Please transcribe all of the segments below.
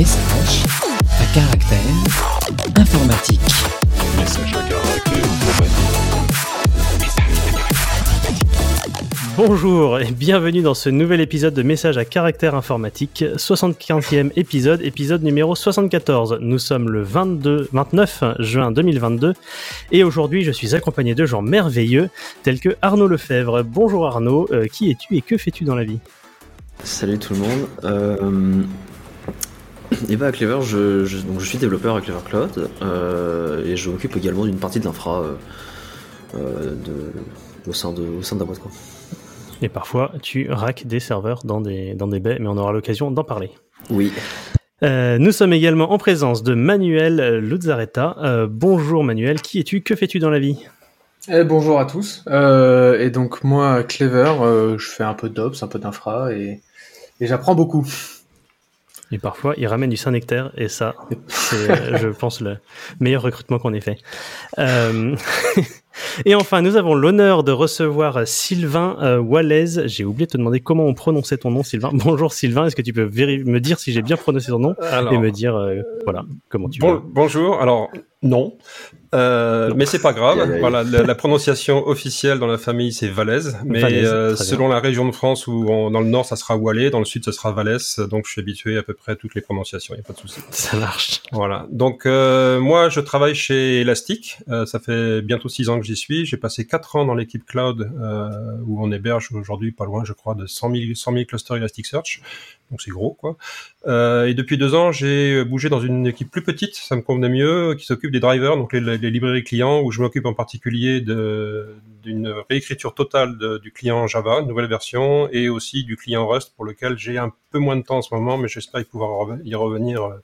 Message à caractère informatique. Message à caractère informatique. Bonjour et bienvenue dans ce nouvel épisode de Message à caractère informatique, 75e épisode, épisode numéro 74. Nous sommes le 22, 29 juin 2022 et aujourd'hui je suis accompagné de gens merveilleux tels que Arnaud Lefebvre. Bonjour Arnaud, euh, qui es-tu et que fais-tu dans la vie? Salut tout le monde. Euh, et bah à Clever, je, je- donc je suis développeur à Clever Cloud euh, et je m'occupe également d'une partie de l'infra euh, euh, au sein de au sein de la boîte quoi. Et parfois tu racks des serveurs dans des, dans des baies, mais on aura l'occasion d'en parler. Oui. Euh, nous sommes également en présence de Manuel Luzzaretta. Euh, bonjour Manuel, qui es-tu, que fais-tu dans la vie? Eh, bonjour à tous. Euh, et donc moi, Clever, euh, je fais un peu d'ops, un peu d'infra et, et j'apprends beaucoup. Et parfois, il ramène du Saint-Nectaire, et ça, c'est, euh, je pense, le meilleur recrutement qu'on ait fait. Euh, et enfin, nous avons l'honneur de recevoir Sylvain euh, Wallace. J'ai oublié de te demander comment on prononçait ton nom, Sylvain. Bonjour Sylvain, est-ce que tu peux me dire si j'ai bien prononcé ton nom Alors, et me dire, euh, voilà, comment tu bon- veux. bonjour. Alors, non. Euh. Mais c'est pas grave. Voilà, la, la prononciation officielle dans la famille c'est Valaise, mais Valaise, euh, selon la région de France où on- dans le nord ça sera Walais, dans le sud ça sera Valès, donc je suis habitué à peu près à toutes les prononciations, il y a pas de souci. Ça marche. Voilà. Donc euh, moi je travaille chez Elastic, Euh, ça fait bientôt six ans que j'y suis. J'ai passé quatre ans dans l'équipe cloud euh, où on héberge aujourd'hui pas loin, je crois, de 100 000, 100 000 clusters Elasticsearch. Donc c'est gros quoi. Euh, et depuis deux ans, j'ai bougé dans une équipe plus petite, ça me convenait mieux, qui s'occupe des drivers, donc les, les librairies clients, où je m'occupe en particulier d'une réécriture totale de- du client Java, nouvelle version, et aussi du client Rust, pour lequel j'ai un peu moins de temps en ce moment, mais j'espère pouvoir y revenir euh,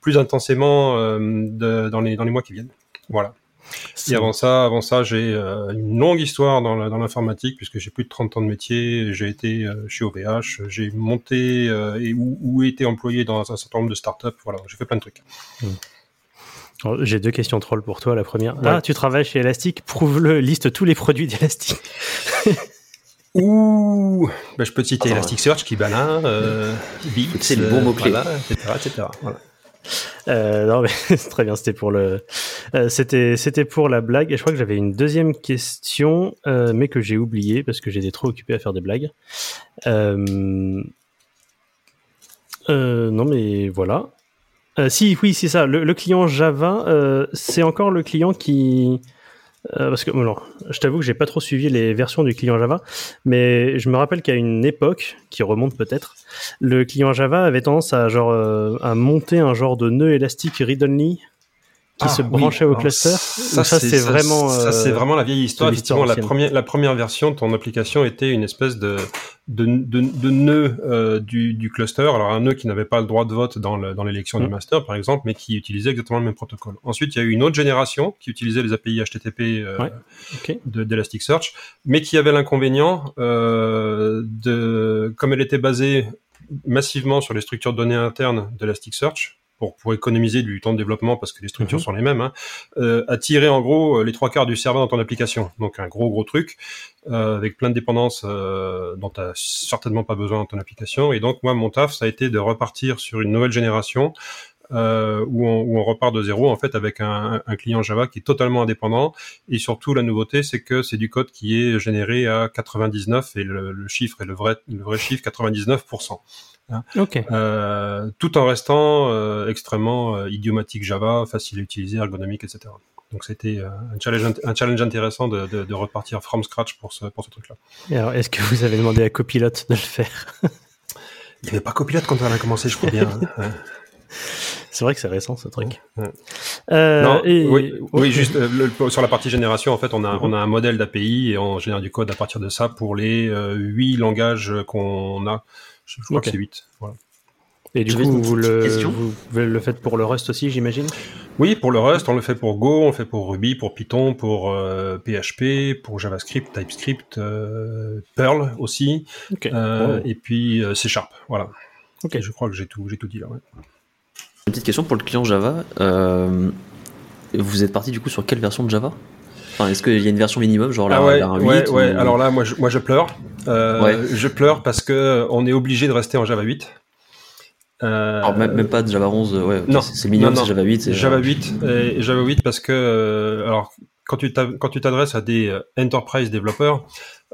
plus intensément euh, de- dans, les, dans les mois qui viennent. Voilà. Et avant ça, avant ça, j'ai euh, une longue histoire dans l'informatique puisque j'ai plus de 30 ans de métier. J'ai été chez OVH, j'ai monté et ou, ou été employé dans un certain nombre de startups. Voilà, j'ai fait plein de trucs. Alors, J'ai deux questions trolls pour toi. La première, Ouais. ah, tu travailles chez Elastic, prouve-le, liste tous les produits d'Elastic. Ouh, ben, je peux te citer Attends, Elasticsearch, Kibana, euh, C'est les bons euh, voilà, etc., etc. Voilà. Euh, non, mais c'est très bien. C'était pour le, euh, c'était, c'était pour la blague. Et je crois que j'avais une deuxième question, euh, mais que j'ai oublié parce que j'étais trop occupé à faire des blagues. Euh, euh, non, mais voilà. Euh, si, oui, c'est ça. Le, client Java, euh, c'est encore le client qui, euh, parce que bon, je t'avoue que j'ai pas trop suivi les versions du client Java, mais je me rappelle qu'à une époque qui remonte peut-être, le client Java avait tendance à genre euh, à monter un genre de nœud élastique read-only qui Ah, se oui. branchait au Alors, cluster. Ça, c'est vraiment. Ça, euh, c'est vraiment la vieille histoire. Effectivement, la première, la première version de ton application était une espèce de, de, de, de nœud euh, du, du cluster. Alors, un nœud qui n'avait pas le droit de vote dans le- dans l'élection Mm. du master, par exemple, mais qui utilisait exactement le même protocole. Ensuite, il y a eu une autre génération qui utilisait les API HTTP euh, Ouais. Ok. de- d'Elasticsearch, mais qui avait l'inconvénient de, comme elle était basée massivement sur les structures de données internes d'Elasticsearch, pour, pour économiser du temps de développement parce que les structures Mhm. sont les mêmes, hein, euh, à tirer en gros les trois quarts du serveur dans ton application. Donc un gros gros truc euh, avec plein de dépendances euh, dont tu n'as certainement pas besoin dans ton application. Et donc moi mon taf ça a été de repartir sur une nouvelle génération euh, où, on, où on repart de zéro en fait avec un, un client Java qui est totalement indépendant et surtout la nouveauté c'est que c'est du code qui est généré à 99 et le, le chiffre est le vrai le vrai chiffre 99%. Ok. Euh, tout en restant euh, extrêmement euh, idiomatique Java, facile à utiliser, ergonomique, etc. Donc c'était un challenge, un challenge intéressant de, de, de repartir from scratch pour ce, pour ce truc-là. Et alors, est-ce que vous avez demandé à Copilot de le faire? Il n'y avait pas copilote quand on a commencé, je crois bien. hein. C'est vrai que c'est récent ce truc. Ouais. Euh, non, et- oui, oui, juste euh, le- sur la partie génération, en fait, on a, on a un modèle d'API et on génère du code à partir de ça pour les euh, huit langages qu'on a. Je, crois que c'est 8. Voilà. Et du coup, vous le, question. vous le faites pour le Rust aussi, j'imagine? Oui, pour le Rust, on le fait pour Go, on le fait pour Ruby, pour Python, pour euh, PHP, pour JavaScript, TypeScript, euh, Perl aussi, euh, Oh. et puis euh, C Sharp. Voilà. Ok. Et je crois que j'ai tout, j'ai tout dit là. ouais. Une petite question pour le client Java. Euh, vous êtes parti du coup sur quelle version de Java? Enfin, est-ce qu'il y a une version minimum, genre la, ah ouais, la 8 ouais, ou- ouais. Alors là, moi, je, moi, je pleure. Euh, Ouais. Je pleure parce que on est obligé de rester en Java 8. Euh, Alors, même, même pas de Java 11, euh, ouais, non. c'est non. c'est Java 8. c'est- Java 8 et Java 8 parce que euh, alors quand tu t'adresses à des euh, enterprise développeurs,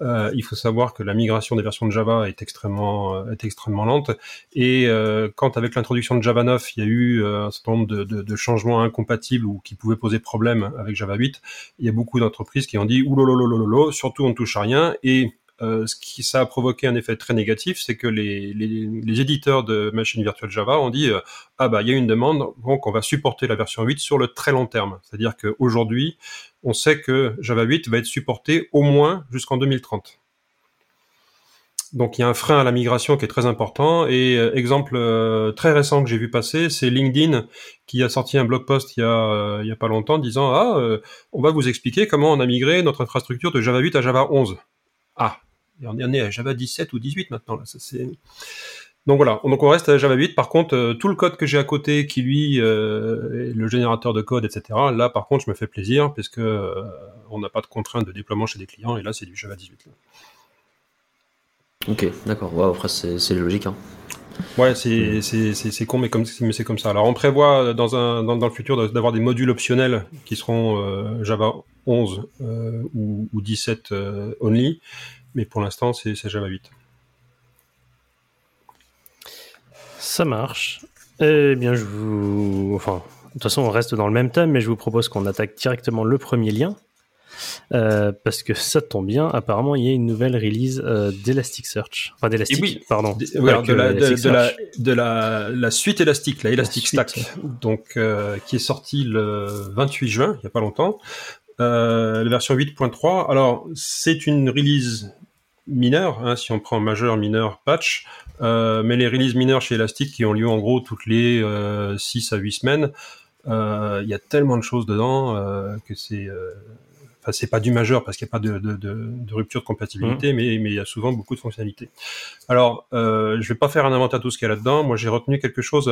euh, il faut savoir que la migration des versions de Java est extrêmement euh, est extrêmement lente. Et euh, quand avec l'introduction de Java 9, il y a eu euh, un certain nombre de, de, de changements incompatibles ou qui pouvaient poser problème avec Java 8, il y a beaucoup d'entreprises qui ont dit oulololololo, surtout on ne touche à rien. Et euh, ce qui ça a provoqué un effet très négatif, c'est que les, les, éditeurs de machines virtuelles Java ont dit euh, ah bah il y a une demande, donc on va supporter la version 8 sur le très long terme. C'est-à-dire qu'aujourd'hui, on sait que Java 8 va être supporté au moins jusqu'en 2030. Donc il y a un frein à la migration qui est très important. Et euh, exemple très récent que j'ai vu passer, c'est LinkedIn qui a sorti un blog post il y a, il y a pas longtemps disant ah on va vous expliquer comment on a migré notre infrastructure de Java 8 à Java 11. Ah, et on est à Java 17 ou 18 maintenant. Là. Ça, c'est... Donc voilà, donc on reste à Java 8. Par contre, euh, tout le code que j'ai à côté, qui lui, euh, est le générateur de code, etc. Là, par contre, je me fais plaisir parce que euh, on n'a pas de contraintes de déploiement chez des clients. Et là, c'est du Java 18. là. Ok, d'accord. Après, c'est logique. Hein. Ouais, c'est c'est con, mais comme mais c'est comme ça. Alors on prévoit dans un dans, dans le futur d'avoir des modules optionnels qui seront euh, Java 11 euh, ou, ou 17 euh, only, mais pour l'instant c'est c'est Java 8. Ça marche. Eh bien, je vous. Enfin, de toute façon, on reste dans le même thème, mais je vous propose qu'on attaque directement le premier lien. Euh, parce que ça tombe bien, apparemment, il y a une nouvelle release euh, d'Elasticsearch. Enfin, d'Elastic, Et oui, pardon. Voilà, de, la, de, de la, Elasticsearch. de la, la suite élastique, la Elastic suite. Stack, donc euh, qui est sortie le 28 juin, il n'y a pas longtemps, euh, la version 8.3. Alors c'est une release mineure, hein, si on prend majeur, mineur, patch, euh, mais les releases mineures chez Elastic qui ont lieu en gros toutes les euh, 6 à 8 semaines, euh, il y a tellement de choses dedans euh, que c'est Enfin, c'est pas du majeur parce qu'il n'y a pas de, de, de, de rupture de compatibilité, mais, mais il y a souvent beaucoup de fonctionnalités. Alors, je vais pas faire un inventaire de tout ce qu'il y a là-dedans. Moi, j'ai retenu quelque chose,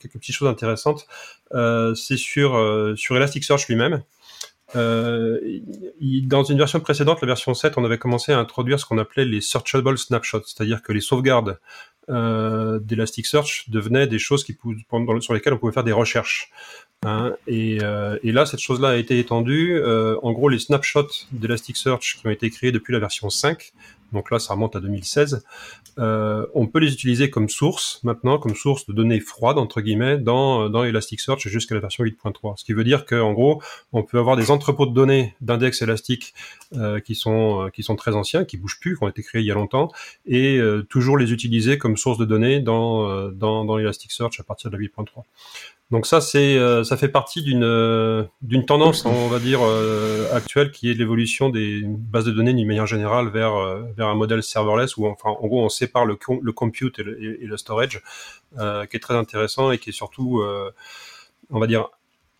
quelques petites choses intéressantes. C'est sur sur Elasticsearch lui-même. Euh, dans une version précédente, la version 7, on avait commencé à introduire ce qu'on appelait les searchable snapshots, c'est-à-dire que les sauvegardes euh, d'Elasticsearch devenaient des choses sur lesquelles on pouvait faire des recherches. Hein, et, euh, et là, cette chose-là a été étendue. Euh, en gros, les snapshots d'Elasticsearch qui ont été créés depuis la version 5, donc là, ça remonte à 2016, euh, on peut les utiliser comme source maintenant, comme source de données froides entre guillemets dans dans Elasticsearch jusqu'à la version 8.3. Ce qui veut dire qu'en gros, on peut avoir des entrepôts de données d'index élastique euh, qui sont euh, qui sont très anciens, qui bougent plus, qui ont été créés il y a longtemps, et euh, toujours les utiliser comme source de données dans euh, dans, dans Elasticsearch à partir de la 8.3. Donc ça, c'est, euh, ça fait partie d'une euh, d'une tendance, on va dire euh, actuelle, qui est l'évolution des bases de données d'une manière générale vers euh, vers un modèle serverless où, enfin, en gros, on sépare le, le compute et le, et le storage, euh, qui est très intéressant et qui est surtout, euh, on va dire,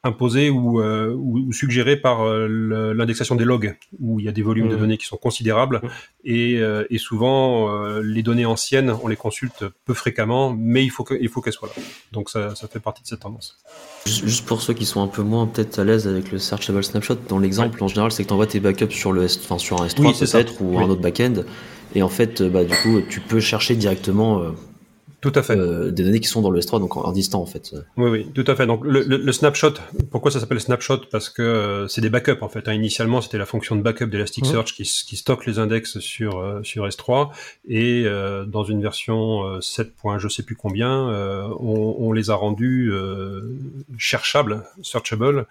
imposé ou, euh, ou, ou suggéré par euh, l'indexation des logs, où il y a des volumes de Mhm. données qui sont considérables et, euh, et souvent euh, les données anciennes, on les consulte peu fréquemment, mais il faut qu'elles soient là. Donc ça, ça fait partie de cette tendance. Juste, pour ceux qui sont un peu moins peut-être à l'aise avec le searchable snapshot, dans l'exemple en général, c'est que tu envoies tes backups sur le S, enfin sur un S3 Oui, c'est ça. peut-être ou Oui. un autre backend, et en fait, bah du coup, tu peux chercher directement euh, Tout à fait. euh, des données qui sont dans le S3, donc en, en distant en fait. Oui, oui, tout à fait. Donc le, le, le snapshot, pourquoi ça s'appelle snapshot? Parce que euh, c'est des backups en fait. hein. Initialement, c'était la fonction de backup d'Elasticsearch qui, s- qui stocke les index sur euh, sur S3 et euh, dans une version euh, 7. point je sais plus combien, euh, on, on les a rendus euh, cherchables, searchable.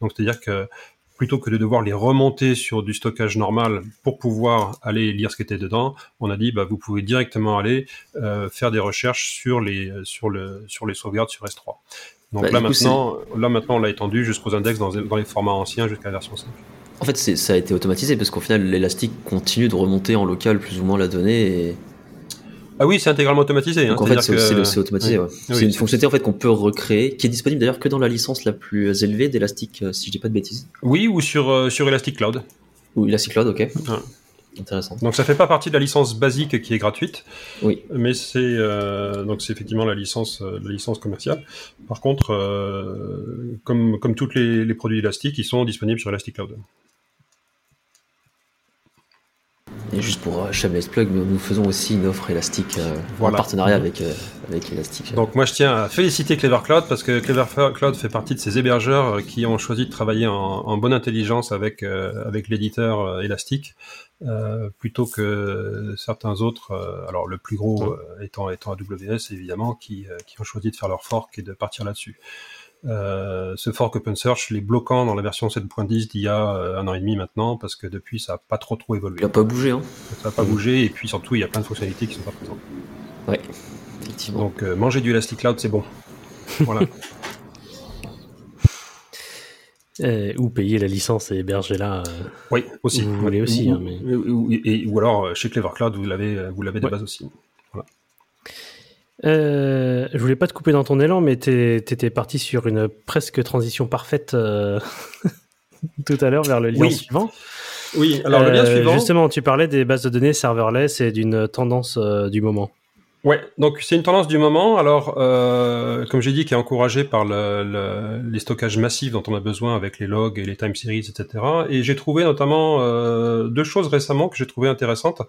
Donc c'est-à-dire que plutôt que de devoir les remonter sur du stockage normal pour pouvoir aller lire ce qui était dedans, on a dit bah vous pouvez directement aller euh, faire des recherches sur les sur le sur les sauvegardes sur S3. Donc Bah, là coup, maintenant, là maintenant on l'a étendu jusqu'aux index dans, dans les formats anciens jusqu'à la version 5. En fait, ça a été automatisé parce qu'au final, l'élastique continue de remonter en local plus ou moins la donnée. Et... Ah oui, c'est intégralement automatisé. Donc hein, en fait, c'est que- automatisé. Oui. ouais. Oui, c'est une fonctionnalité en fait qu'on peut recréer, qui est disponible d'ailleurs que dans la licence la plus élevée d'Elastic, euh, si je dis pas de bêtises. Oui, ou sur euh, sur Elastic Cloud. Ou Elastic Cloud, ok. Intéressant. Donc ça fait pas partie de la licence basique qui est gratuite, Oui. mais c'est euh, donc c'est effectivement la licence la licence commerciale. Par contre, euh, comme comme tous les, les produits élastiques, ils sont disponibles sur Elastic Cloud. Et juste pour euh, Shameless Plug, nous, nous faisons aussi une offre élastique euh, Voilà. en partenariat avec, euh, avec Elastic. Donc moi je tiens à féliciter Clever Cloud parce que Clever Cloud fait partie de ces hébergeurs euh, qui ont choisi de travailler en, en bonne intelligence avec euh, avec l'éditeur euh, Elastic euh, plutôt que certains autres. euh, alors le plus gros euh, étant étant AWS évidemment qui euh, qui ont choisi de faire leur fork et de partir là-dessus. Euh, ce fork OpenSearch les bloquant dans la version 7.10 d'il y a euh, un an et demi maintenant parce que depuis ça a pas trop trop évolué. Il a pas bougé, hein Ça n'a pas bougé et puis surtout il y a plein de fonctionnalités qui sont pas présentes. Ouais, effectivement. Donc euh, manger du Elastic Cloud c'est bon. Voilà. Euh, ou payer la licence et héberger là. euh, Oui, aussi. Vous voulez aussi, Ou, hein, mais- ou- ou- et- ou alors chez Clever Cloud, vous l'avez, vous l'avez de Ouais. base aussi. Euh, je voulais pas te couper dans ton élan, mais t'étais parti sur une presque transition parfaite euh, tout à l'heure vers le lien Oui. suivant. Oui. Alors le lien Euh, suivant. Justement, tu parlais des bases de données serverless et d'une tendance euh, du moment. Ouais. Donc c'est une tendance du moment. Alors euh, comme j'ai dit, qui est encouragée par le, le- les stockages massifs dont on a besoin avec les logs et les time series, etc. Et j'ai trouvé notamment euh, deux choses récemment que j'ai trouvé intéressantes.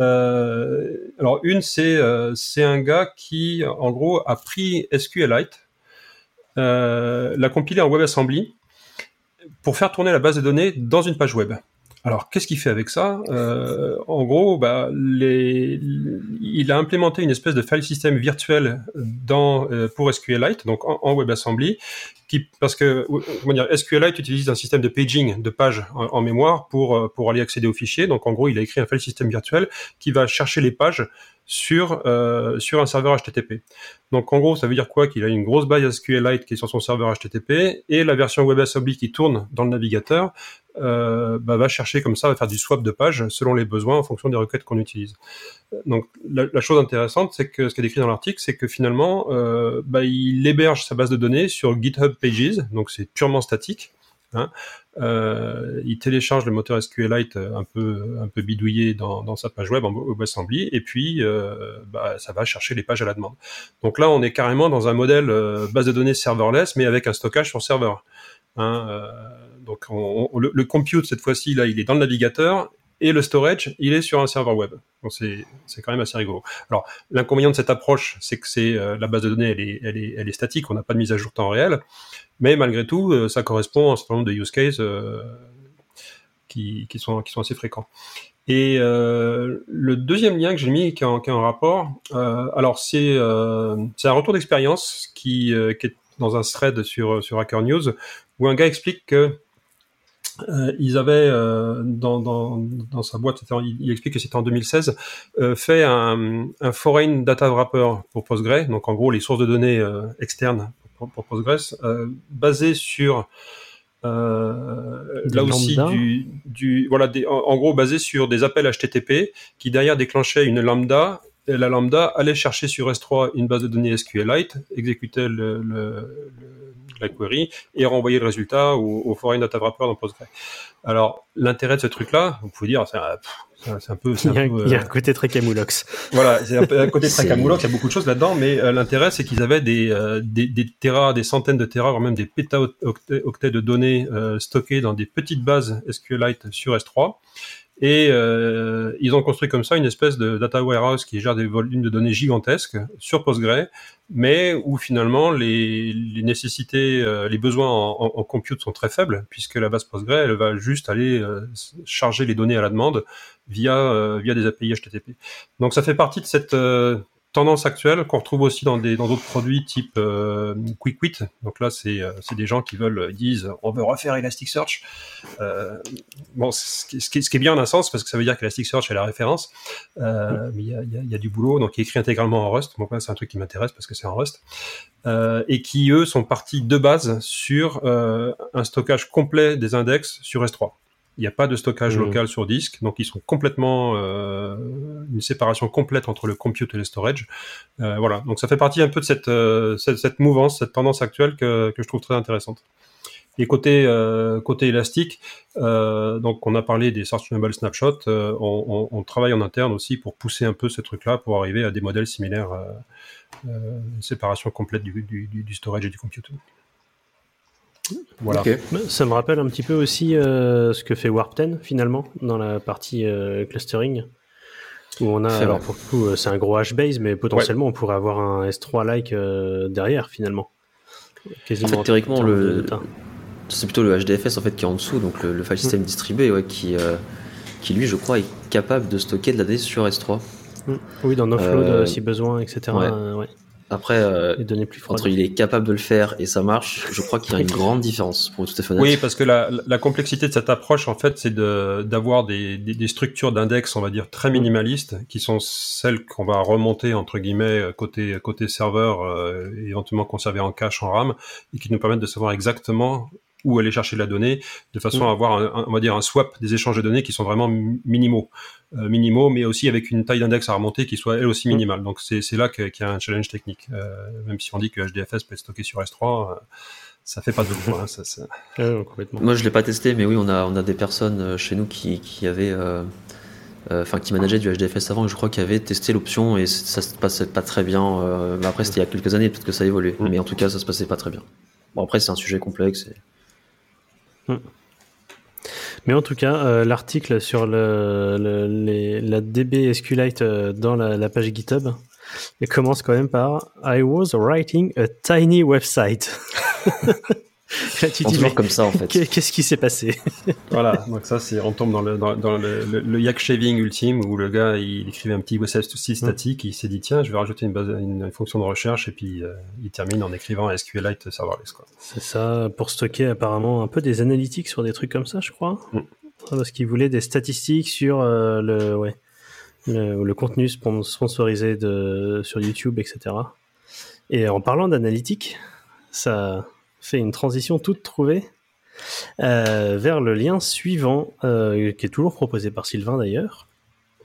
Euh, alors une, c'est euh, c'est un gars qui en gros a pris SQLite, euh, l'a compilé en WebAssembly pour faire tourner la base de données dans une page web. Alors, qu'est-ce qu'il fait avec ça? Euh, En gros, bah, il a implémenté une espèce de file system virtuel dans, euh, pour SQLite, donc en, WebAssembly, qui, parce que SQLite utilise un système de paging de pages en, en mémoire pour, euh, pour aller accéder aux fichiers. Donc, en gros, il a écrit un file system virtuel qui va chercher les pages sur, euh, sur un serveur HTTP. Donc en gros, ça veut dire quoi? Qu'il a une grosse base SQLite qui est sur son serveur HTTP et la version WebAssembly qui tourne dans le navigateur euh, bah, va chercher comme ça, va faire du swap de pages selon les besoins en fonction des requêtes qu'on utilise. Donc la, la chose intéressante, c'est que ce qui est décrit dans l'article, c'est que finalement, euh, bah, il héberge sa base de données sur GitHub Pages, donc c'est purement statique. Hein. Euh, il télécharge le moteur SQLite un peu un peu bidouillé dans, dans sa page web en WebAssembly et puis euh, bah, ça va chercher les pages à la demande. Donc là, on est carrément dans un modèle euh, base de données serverless, mais avec un stockage sur serveur. Hein, euh, donc on- on- le, le compute cette fois-ci là, il est dans le navigateur et le storage, il est sur un serveur web. Donc c'est quand même assez rigolo. Alors l'inconvénient de cette approche, c'est que c'est euh, la base de données, elle est elle est elle est statique, on n'a pas de mise à jour temps réel, mais malgré tout, euh, ça correspond à un certain nombre de use cases euh, qui qui sont qui sont assez fréquents. Et euh, le deuxième lien que j'ai mis qui est en, qui est en rapport, euh, alors c'est un retour d'expérience qui, qui est dans un thread sur sur Hacker News où un gars explique que euh, ils avaient euh, dans, dans, dans sa boîte, il, il explique que c'était en 2016, euh, fait un, un foreign data wrapper pour Postgre, donc en gros les sources de données euh, externes pour, pour Postgres, euh, basées sur euh, là aussi du, du voilà des, en, en gros basé sur des appels HTTP qui derrière déclenchaient une lambda et la lambda allait chercher sur S3 une base de données SQLite, exécutait le, le, le- la query et renvoyait le résultat au, au foreign data wrapper dans Postgre. Alors l'intérêt de ce truc-là, vous pouvez dire, c'est un, c'est un- peu, c'est Il y a, un peu, il y a euh, un côté très camoulox. voilà, c'est un, peu un côté très C'est- camoulox, il y a beaucoup de choses là-dedans, mais euh, l'intérêt c'est qu'ils avaient des, euh, des, des terras, des centaines de terras, voire même des pétaoctets octets de données euh, stockées dans des petites bases SQLite sur S3. Et euh, ils ont construit comme ça une espèce de data warehouse qui gère des volumes de données gigantesques sur Postgre, mais où finalement les, les nécessités, euh, les besoins en, en, en compute sont très faibles, puisque la base Postgre, elle va juste aller euh, charger les données à la demande via, euh, via des API HTTP. Donc ça fait partie de cette euh, tendance actuelle qu'on retrouve aussi dans des dans d'autres produits type euh, QuickWit. Donc là, c'est euh, c'est des gens qui veulent ils disent on veut refaire Elasticsearch. Euh, bon, ce qui, ce, est bien en un sens parce que ça veut dire qu'Elasticsearch est la référence, euh, mais il y a, il y, a, il y a du boulot. Donc il est écrit intégralement en Rust. Bon, c'est un truc qui m'intéresse parce que c'est en Rust. Et qui eux sont partis de base sur un stockage complet des index sur S3. Il n'y a pas de stockage Mmh. local sur disque, donc ils sont complètement euh, une séparation complète entre le compute et le storage. Euh, voilà, donc ça fait partie un peu de cette, euh, cette, cette mouvance, cette tendance actuelle que, que je trouve très intéressante. Et côté euh, côté élastique, euh, donc on a parlé des searchable snapshots, euh, on, on, on, travaille en interne aussi pour pousser un peu ce truc-là pour arriver à des modèles similaires, une séparation complète du, du, du storage et du compute. Voilà. Ça me rappelle un petit peu aussi euh, ce que fait Warp 10 finalement dans la partie euh, clustering. Où on a, C'est alors pour le coup, euh, c'est un gros HBase, mais potentiellement on pourrait avoir un S3-like euh, derrière finalement. Quasiment En fait, théoriquement, le-. C'est plutôt le HDFS en fait qui est en dessous, donc le, le file system distribué, ouais, qui, euh, qui lui, je crois, est capable de stocker de la donnée sur S3. Oui, dans Offload si besoin, etc. ouais. Après, euh, Les plus entre il est capable de le faire et ça marche, je crois qu'il y a une grande différence pour être tout à fait honnête. Oui, parce que la, la complexité de cette approche, en fait, c'est de- d'avoir des, des, des structures d'index, on va dire, très minimalistes, qui sont celles qu'on va remonter, entre guillemets, côté, côté serveur, euh, éventuellement conserver en cache, en RAM, et qui nous permettent de savoir exactement où aller chercher la donnée, de façon Mm. à avoir, un, un- on va dire, un swap des échanges de données qui sont vraiment mi- minimaux. Euh, minimaux, mais aussi avec une taille d'index à remonter qui soit elle aussi minimale. Donc c'est c'est là qu'il y a un challenge technique. Euh, même si on dit que HDFS peut être stocké sur S3, euh, ça fait pas de quoi. Hein, ça, ça-. Moi, je l'ai pas testé, mais oui, on a, on a des personnes chez nous qui, qui avaient, euh, euh, enfin, qui manageaient du HDFS avant, je crois qu'ils avaient testé l'option et ça se passait pas très bien. euh, mais après, c'était il y a quelques années, peut-être que ça a évolué, Mm. mais en tout cas, ça se passait pas très bien. Bon, après, c'est un sujet complexe. et- Mais en tout cas, euh, l'article sur le, la DB SQLite euh, dans la, page GitHub, commence quand même par I was writing a tiny website. Là, tu dis, toujours mais comme ça, en fait. qu'est- qu'est-ce qui s'est passé Voilà, donc ça, c'est, on tombe dans le, dans, dans le, le, le yak shaving ultime où le gars, il écrivait un petit WSF2C statique, il s'est dit, tiens, je vais rajouter une, base, une fonction de recherche, et puis euh, il termine en écrivant un SQLite serverless, quoi. C'est ça, pour stocker apparemment un peu des analytics sur des trucs comme ça, je crois. Mm. Ah, Parce qu'il voulait des statistiques sur euh, le, ouais, le, le contenu spon- sponsorisé de, sur YouTube, etc. Et en parlant d'analytiques, ça fait une transition toute trouvée euh, vers le lien suivant, euh, qui est toujours proposé par Sylvain d'ailleurs.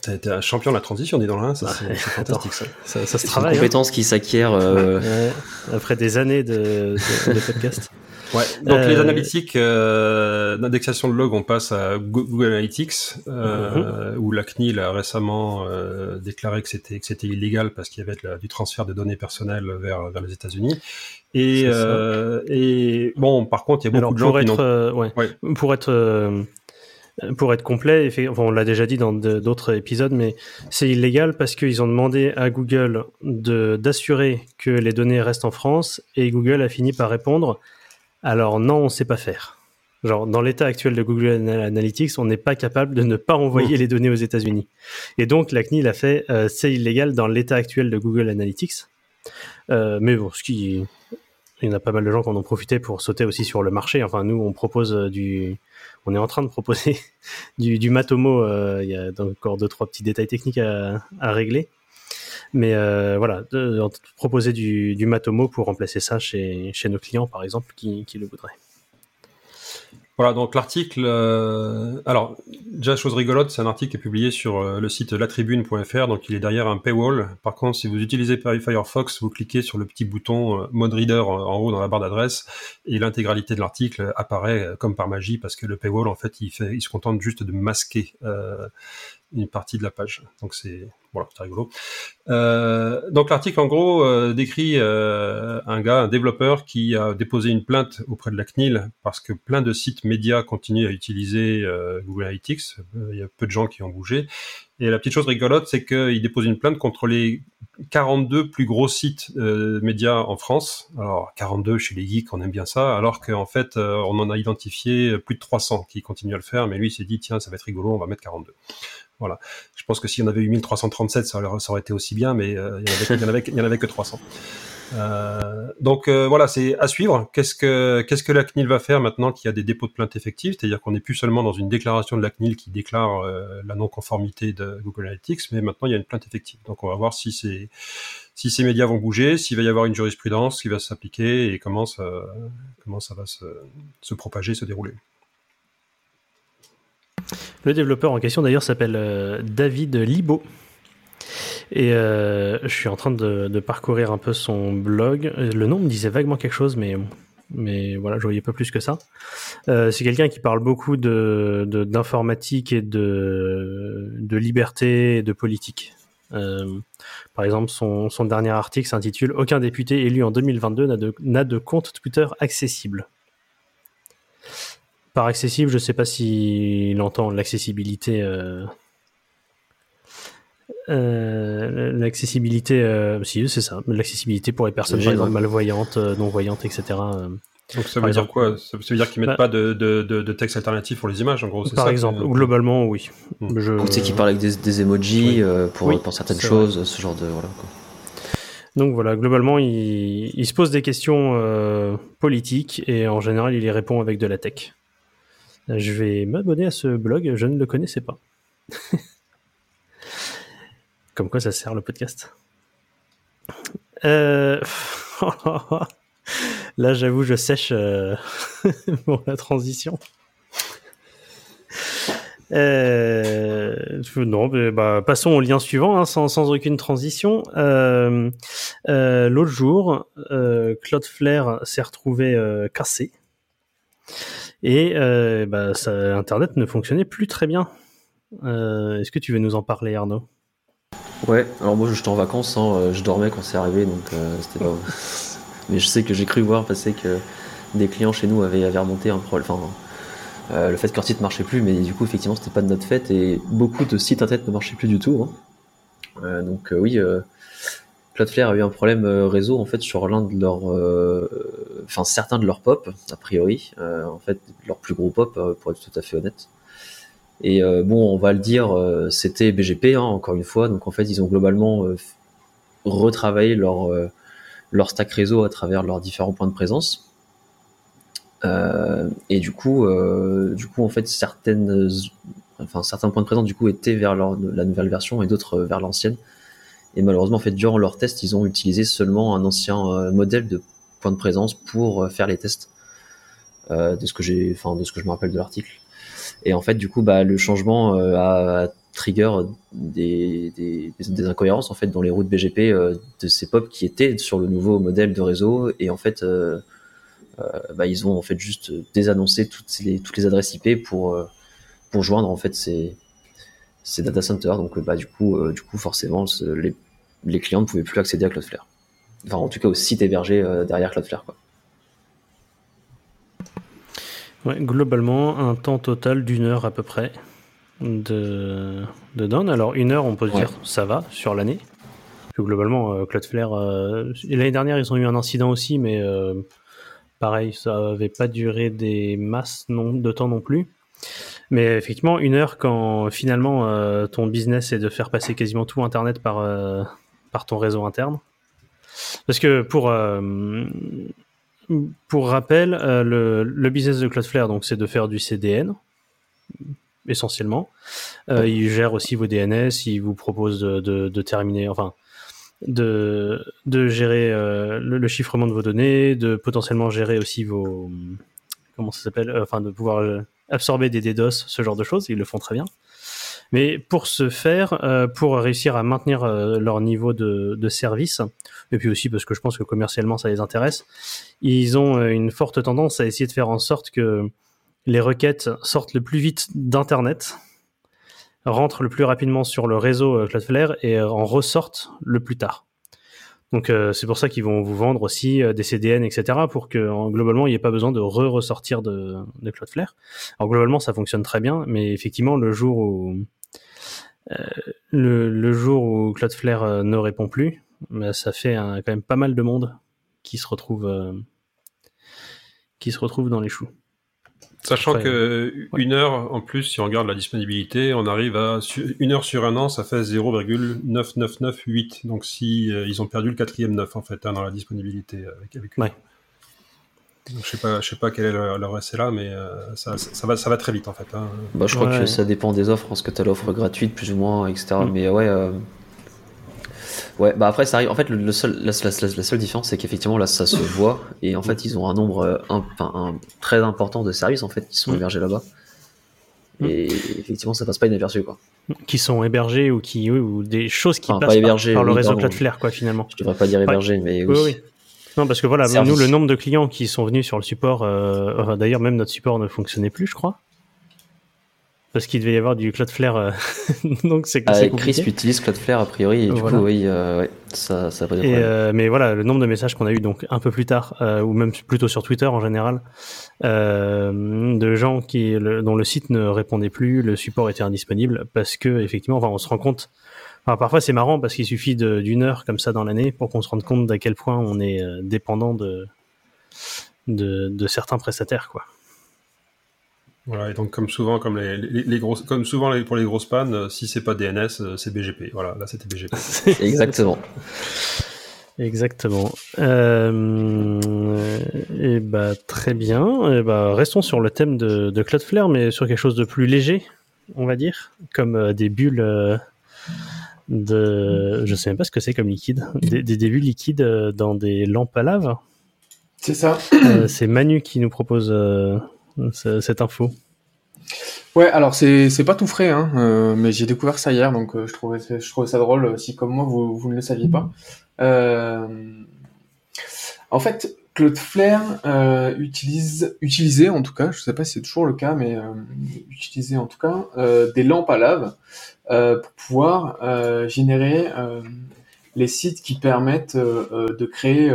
T'as été un champion de la transition, dis donc, hein, ça, c'est, fantastique, ça. Ça, ça se C'est une hein. compétence qui s'acquiert. euh, Ouais, après des années de, de, de podcast. Ouais. Donc Euh, les analytiques euh, d'indexation de log, on passe à Go- Google Analytics, euh, où la CNIL a récemment euh, déclaré que c'était que c'était illégal parce qu'il y avait de la- du transfert de données personnelles vers vers les États-Unis. Et euh, bon, par contre, il y a beaucoup Alors de gens pour qui être, n'ont euh, ouais, Ouais. pour être euh, pour être complet, enfin, on l'a déjà dit dans d'autres épisodes, mais c'est illégal parce qu'ils ont demandé à Google d'assurer que les données restent en France et Google a fini par répondre alors non, on sait pas faire. Genre dans l'état actuel de Google Ana- Analytics, on n'est pas capable de ne pas envoyer les données aux États-Unis. Et donc la CNIL a fait euh, c'est illégal dans l'état actuel de Google Analytics. Euh, mais bon, ce qui il y en a pas mal de gens qui en ont profité pour sauter aussi sur le marché. Enfin, nous, on propose euh, du, on est en train de proposer du, du Matomo. euh, il y a encore deux trois petits détails techniques à, à régler, mais euh, voilà, proposer du, Matomo pour remplacer ça chez, nos clients, par exemple, qui, le voudraient. Voilà, donc l'article. euh, alors, déjà, chose rigolote, c'est un article qui est publié sur euh, le site latribune.fr, donc il est derrière un paywall. Par contre, si vous utilisez Firefox, vous cliquez sur le petit bouton Mode Reader en haut dans la barre d'adresse, et l'intégralité de l'article apparaît comme par magie, parce que le paywall, en fait, il, se contente juste de masquer une partie de la page. Donc c'est voilà, c'est rigolo. Euh, donc l'article en gros euh, décrit euh, un gars, un développeur qui a déposé une plainte auprès de la CNIL parce que plein de sites médias continuent à utiliser Google Analytics. Il y a peu de gens qui ont bougé. Et la petite chose rigolote, c'est qu'il dépose une plainte contre les 42 plus gros sites médias en France. Alors 42 chez les geeks, on aime bien ça, alors qu'en fait on en a identifié plus de 300 qui continuent à le faire. Mais lui il s'est dit tiens ça va être rigolo, on va mettre 42. Voilà. Je pense que s'il y en avait eu 1337, ça ça aurait été aussi bien, mais euh, il y en avait, que 300. Euh, donc euh, voilà, c'est à suivre. Qu'est-ce que la CNIL va faire maintenant qu'il y a des dépôts de plaintes effectifs C'est-à-dire qu'on n'est plus seulement dans une déclaration de la CNIL qui déclare la non-conformité de Google Analytics, mais maintenant il y a une plainte effective. Donc on va voir si ces médias vont bouger, s'il va y avoir une jurisprudence qui va s'appliquer et comment ça va se propager, se dérouler. Le développeur en question d'ailleurs s'appelle euh, David Libo. Et euh, je suis en train de, parcourir un peu son blog. Le nom me disait vaguement quelque chose, mais, mais voilà, je voyais pas plus que ça. Euh, c'est quelqu'un qui parle beaucoup d'informatique et de, de liberté et de politique. Par exemple, son, son dernier article s'intitule Aucun député élu en 2022 n'a de, n'a de compte Twitter accessible. Par accessible, je sais pas s'il entend l'accessibilité. euh, euh, l'accessibilité, euh, si c'est ça, l'accessibilité pour les personnes par exemple malvoyantes, euh, non voyantes, etc. euh, Donc ça Par veut dire exemple. quoi? Ça veut dire qu'ils mettent Bah- pas de, de, de, de texte alternatif pour les images, en gros, par ça? exemple, globalement, oui. Hmm. Je... Ou tu sais qui parle avec des, des emojis Oui. euh, pour, Oui, pour certaines choses, ce genre de voilà. Quoi. Donc voilà, globalement, il, il se pose des questions euh, politiques et en général, il y répond avec de la tech. Je vais m'abonner à ce blog, je ne le connaissais pas. Comme quoi ça sert le podcast. Euh, Là, j'avoue, je sèche euh, pour la transition. Euh, non, bah, passons au lien suivant, hein, sans, sans aucune transition. Euh, euh, L'autre jour, euh, Cloudflare s'est retrouvé euh, cassé et euh, bah, ça, Internet ne fonctionnait plus très bien. Euh, Est-ce que tu veux nous en parler, Arnaud? Ouais, alors moi j'étais en vacances, hein, euh, je dormais quand c'est arrivé, donc euh, c'était pas. Mais je sais que j'ai cru voir passer que des clients chez nous avaient, avaient remonté un problème. Enfin, le fait que leur site marchait plus, mais du coup, effectivement, c'était pas de notre fait et beaucoup de sites internet ne marchaient plus du tout. hein. Donc, oui, Cloudflare a eu un problème euh, réseau en fait sur l'un de leurs. euh, Enfin, certains de leurs pop, a priori. Euh, en fait, leurs plus gros pop, pour être tout à fait honnête. Et bon, on va le dire, c'était BGP, hein, encore une fois. Donc en fait, ils ont globalement retravaillé leur, leur stack réseau à travers leurs différents points de présence. Et du coup, du coup, en fait, certaines, enfin, certains points de présence du coup étaient vers leur- la nouvelle version et d'autres vers l'ancienne. Et malheureusement, en fait, durant leur test, ils ont utilisé seulement un ancien euh, modèle de point de présence pour euh, faire les tests. Euh, de ce que j'ai, enfin, de ce que je me rappelle de l'article. Et en fait, du coup, bah, le changement a, trigger des, des, incohérences en fait dans les routes BGP de ces POP qui étaient sur le nouveau modèle de réseau. Et en fait, bah, ils ont en fait juste désannoncé toutes les, toutes les adresses IP pour, pour joindre en fait ces, ces data centers. Donc, bah, du coup, euh, du coup, forcément, les, les clients ne pouvaient plus accéder à Cloudflare. Enfin, en tout cas, au site hébergé euh, derrière Cloudflare. Quoi. Ouais, globalement, un temps total d'une heure à peu près de, de down. Alors, une heure, on peut se Ouais. dire, ça va sur l'année. Globalement, euh, Cloudflare, euh, l'année dernière, ils ont eu un incident aussi, mais euh, pareil, ça avait pas duré des masses non, de temps non plus. Mais effectivement, une heure quand finalement euh, ton business est de faire passer quasiment tout Internet par, euh, par ton réseau interne. Parce que pour, euh, pour rappel, euh, le, le business de Cloudflare, donc, c'est de faire du CDN, essentiellement. Euh, il gère aussi vos DNS, il vous propose de, de, de terminer, enfin, de, de gérer euh, le, le chiffrement de vos données, de potentiellement gérer aussi vos. Comment ça s'appelle Euh, Enfin, de pouvoir absorber des DDoS, ce genre de choses, ils le font très bien. Mais pour ce faire, euh, pour réussir à maintenir euh, leur niveau de, service, et puis aussi parce que je pense que commercialement ça les intéresse, ils ont euh, une forte tendance à essayer de faire en sorte que les requêtes sortent le plus vite d'Internet, rentrent le plus rapidement sur le réseau Cloudflare et en ressortent le plus tard. Donc euh, c'est pour ça qu'ils vont vous vendre aussi euh, des CDN, etc. pour que en- globalement il n'y ait pas besoin de re-ressortir de, de Cloudflare. Alors globalement ça fonctionne très bien, mais effectivement le jour où euh, le, le jour où Cloudflare euh, ne répond plus, bah, ça fait un- quand même pas mal de monde qui se retrouve qui se retrouve dans les choux. Sachant Après, que ouais. une heure en plus, si on regarde la disponibilité, on arrive à une heure sur un an, ça fait 0,9998. Donc si euh, ils ont perdu le quatrième neuf en fait hein, dans la disponibilité avec avec eux. Ouais. Donc, je sais pas, je sais pas quel est leur, leur SLA, mais euh, ça, ça, ça va, ça va très vite en fait. hein. Bah, je crois Ouais. que ça dépend des offres, parce que tu as l'offre gratuite, plus ou moins, etc. Mm. Mais ouais, euh, ouais, bah après, ça arrive. En fait, le, le seul, la, la- la- la seule différence, c'est qu'effectivement, là, ça se voit. Et en fait, ils ont un nombre euh, un- très important de services, en fait, qui sont Mm. hébergés là-bas. Mm. Et effectivement, ça passe pas inaperçu, quoi. Qui sont hébergés ou qui oui, ou des choses qui Enfin, pas passent par- hébergés, par, le réseau. Cloudflare quoi finalement. Je devrais pas dire hébergé, mais oui. Oui, oui. Non, parce que voilà, Service. nous, le nombre de clients qui sont venus sur le support, euh, enfin, d'ailleurs, même notre support ne fonctionnait plus, je crois. Parce qu'il devait y avoir du Cloudflare. euh, donc c'est Ah, Chris utilise Cloudflare a priori, et du Voilà. coup, oui, euh, ouais, ça, ça a pas de Et, euh, mais voilà, le nombre de messages qu'on a eu donc un peu plus tard, euh, ou même plutôt sur Twitter en général, euh, de gens qui le- dont le site ne répondait plus, le support était indisponible parce que effectivement, enfin, on se rend compte. Enfin, parfois c'est marrant parce qu'il suffit d'une heure comme ça dans l'année pour qu'on se rende compte d'à quel point on est euh, dépendant de, de de certains prestataires, quoi. Voilà, et donc comme souvent, comme les, les, les grosses, comme souvent les- pour les grosses pannes, euh, si c'est pas DNS, euh, c'est BGP. Voilà, là c'était BGP. Exactement. Exactement. Euh, et bah très bien. Et bah restons sur le thème de, de Cloudflare, mais sur quelque chose de plus léger, on va dire, comme euh, des bulles euh, de, je sais même pas ce que c'est comme liquide, des, des, des bulles liquides euh, dans des lampes à lave. C'est ça. Euh, c'est Manu qui nous propose euh, cette info. Ouais, alors c'est pas tout frais, hein, euh, mais j'ai découvert ça hier, donc euh, je trouvais je trouvais ça drôle euh, si comme moi vous vous ne le saviez pas. En fait, Cloudflare euh, utilise utilisait en tout cas, je sais pas si c'est toujours le cas, mais utilisait en tout cas des lampes à lave pour pouvoir générer les sites qui permettent de créer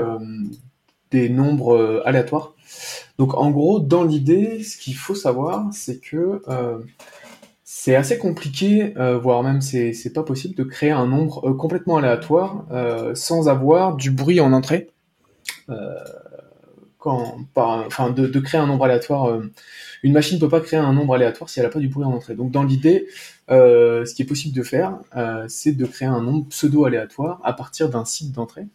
des nombres aléatoires. Donc en gros, dans l'idée, ce qu'il faut savoir, c'est que euh, c'est assez compliqué, euh, voire même c'est c'est pas possible de créer un nombre euh, complètement aléatoire sans avoir du bruit en entrée. Enfin, de, créer un nombre aléatoire, une machine ne peut pas créer un nombre aléatoire si elle n'a pas du bruit en entrée. Donc dans l'idée, ce qui est possible de faire, c'est de créer un nombre pseudo-aléatoire à partir d'un site d'entrée.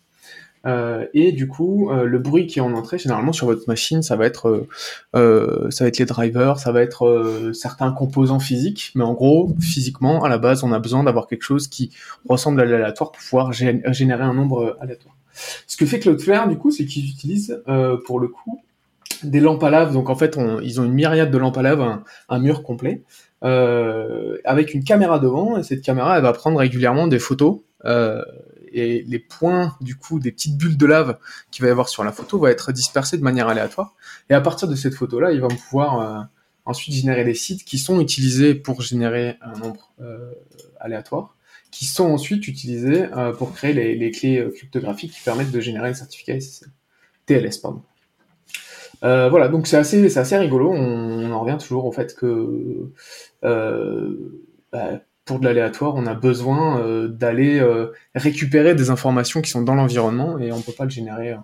Euh, et du coup, euh, le bruit qui est en entrée, généralement sur votre machine, ça va être, euh, euh, ça va être les drivers, ça va être euh, certains composants physiques. Mais en gros, physiquement, à la base, on a besoin d'avoir quelque chose qui ressemble à l'aléatoire pour pouvoir gé- générer un nombre euh, aléatoire. Ce que fait Cloudflare, du coup, c'est qu'ils utilisent euh, pour le coup des lampes à lave. Donc en fait, ils ont une myriade de lampes à lave, un, mur complet, euh, avec une caméra devant. Et cette caméra, elle va prendre régulièrement des photos. euh, et les points, du coup, des petites bulles de lave qu'il va y avoir sur la photo, vont être dispersés de manière aléatoire. Et à partir de cette photo-là, il va pouvoir euh, ensuite générer des sites qui sont utilisés pour générer un nombre euh, aléatoire, qui sont ensuite utilisés euh, pour créer les, clés cryptographiques qui permettent de générer le certificat. TLS, pardon. Voilà, donc c'est assez, assez rigolo. On, en revient toujours au fait que bah, pour de l'aléatoire, on a besoin euh, d'aller euh, récupérer des informations qui sont dans l'environnement et on peut pas le générer euh,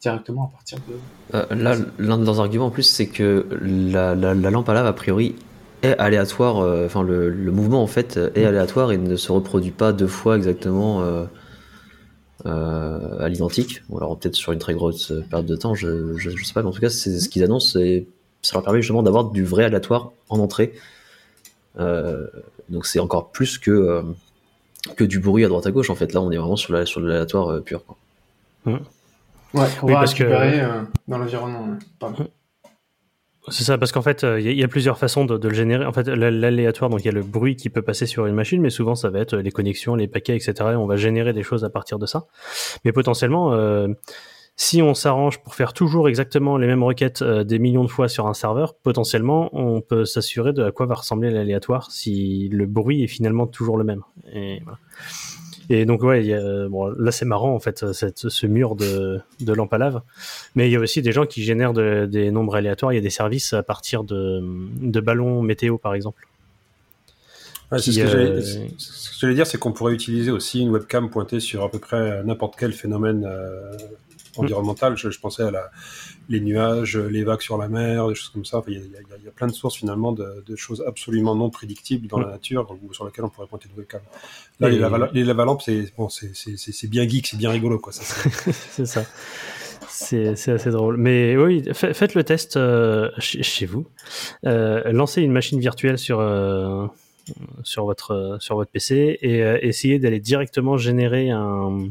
directement à partir de. Là, l'un de leurs arguments en plus, c'est que la, la, la lampe à lave, a priori, est aléatoire. Enfin, le, le mouvement, en fait, est aléatoire et ne se reproduit pas deux fois exactement à l'identique. Ou alors, peut-être sur une très grosse période de temps, je, je sais pas. Mais en tout cas, c'est ce qu'ils annoncent et ça leur permet justement d'avoir du vrai aléatoire en entrée. Euh, donc, c'est encore plus que, euh, que du bruit à droite à gauche, en fait. Là, on est vraiment sur, la, sur de l'aléatoire euh, pur. Quoi. Ouais, pour Oui, pouvoir parce que- récupérer euh, dans l'environnement. Pardon. C'est ça, parce qu'en fait, euh, il y, a- il y a plusieurs façons de, de le générer. En fait, l'aléatoire, donc il y a le bruit qui peut passer sur une machine, mais souvent ça va être les connexions, les paquets, etc. Et on va générer des choses à partir de ça. Mais potentiellement, euh, si on s'arrange pour faire toujours exactement les mêmes requêtes euh, des millions de fois sur un serveur, potentiellement, on peut s'assurer de à quoi va ressembler l'aléatoire si le bruit est finalement toujours le même. Et, voilà. Et donc ouais, il y a- bon, là c'est marrant en fait, cette, ce mur de, de lampe à lave. Mais il y a aussi des gens qui génèrent de- des nombres aléatoires. Il y a des services à partir de, de ballons météo, par exemple. Ouais, c'est Qui, ce que euh, ce que j'allais dire, c'est qu'on pourrait utiliser aussi une webcam pointée sur à peu près n'importe quel phénomène euh, environnemental. Je, je pensais à la, les nuages, les vagues sur la mer, des choses comme ça. Enfin, Il y, a- y y plein de sources finalement de, de choses absolument non prédictibles dans la nature ou sur lesquelles on pourrait pointer une webcam. Là, Et- les, lava- les lavalampes, c'est bon, bien geek, c'est bien rigolo, c'est- ça. C'est assez drôle. Mais oui, fa- faites le test euh, chez, chez vous. Euh, lancez une machine virtuelle sur, euh, sur, votre, sur votre PC et essayez d'aller directement générer un,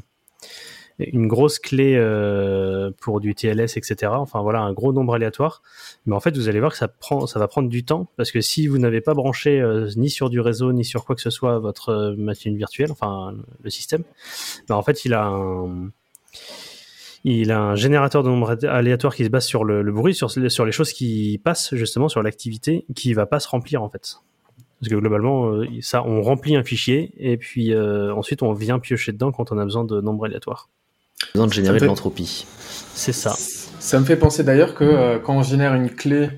une grosse clé euh, pour du TLS, etc. Enfin voilà, un gros nombre aléatoire. Mais en fait, vous allez voir que ça, prend, ça va prendre du temps parce que si vous n'avez pas branché euh, ni sur du réseau ni sur quoi que ce soit votre euh, machine virtuelle, enfin le système, ben, en fait, il a un il a un générateur de nombres aléatoires qui se base sur le, bruit, sur, sur les choses qui passent justement, sur l'activité, qui va pas se remplir en fait. Parce que globalement, ça, on remplit un fichier et puis ensuite on vient piocher dedans quand on a besoin de nombres aléatoires. Besoin de générer fait- de l'entropie. C'est ça. Ça me fait penser d'ailleurs que euh, quand on génère une clé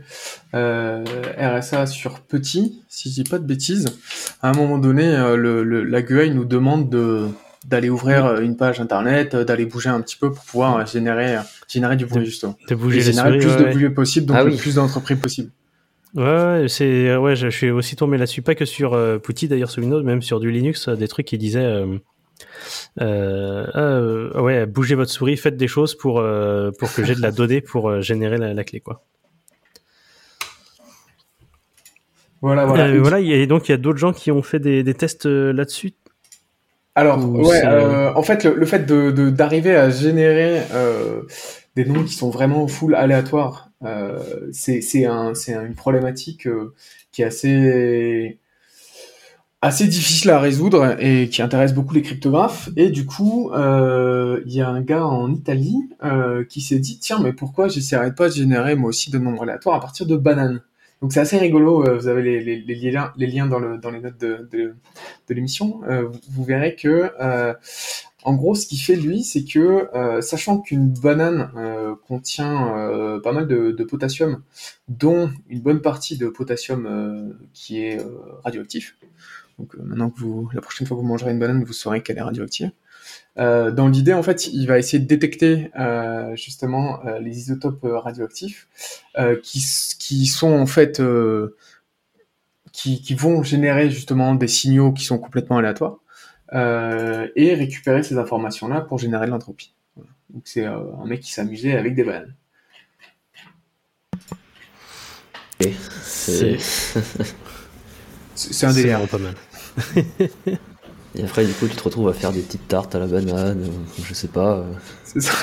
euh, RSA sur petit, si je dis pas de bêtises, à un moment donné, euh, le, le- la GUI nous demande de d'aller ouvrir une page internet, d'aller bouger un petit peu pour pouvoir générer générer du bruit justement. De bouger générer le souris. plus ouais, de ouais. bruit possible, donc Ah le oui. plus d'entreprises possible. Ouais, c'est ouais, je, je suis aussi tombé là-dessus, pas que sur euh, Putty d'ailleurs sur Windows, même sur du Linux, des trucs qui disaient euh, ah, euh, ouais, bougez votre souris, faites des choses pour euh, pour que j'ai de la donnée pour générer la, la clé quoi. Voilà, voilà. Voilà, il y a- et donc il y a d'autres gens qui ont fait des, des tests là-dessus? Alors, Ou ouais, c'est- en fait, le, le fait de de- d'arriver à générer des noms qui sont vraiment full aléatoires, c'est c'est un, c'est un- une problématique qui est assez assez difficile à résoudre et qui intéresse beaucoup les cryptographes. Et du coup, euh, il y a un gars en Italie euh, qui s'est dit tiens, mais pourquoi j'essaierais pas de générer moi aussi de nombres aléatoires à partir de bananes? Donc c'est assez rigolo, euh, vous avez les, liens, les liens dans, le, dans les notes de, de, l'émission. Vous, verrez que, en gros, ce qu'il fait lui, c'est que, sachant qu'une banane contient pas mal de, de potassium, dont une bonne partie de potassium qui est radioactif, donc euh, maintenant que vous, la prochaine fois que vous mangerez une banane, vous saurez qu'elle est radioactive. Euh, dans l'idée, en fait, il va essayer de détecter euh, justement euh, les isotopes radioactifs euh, qui, qui sont en fait euh, qui, qui vont générer justement des signaux qui sont complètement aléatoires euh, et récupérer ces informations-là pour générer de l'entropie. Voilà. Donc c'est euh, un mec qui s'amusait avec des bananes. C'est c'est un c'est délire. vraiment pas mal. Et après, du coup, tu te retrouves à faire des petites tartes à la banane, ou je sais pas. euh. C'est ça.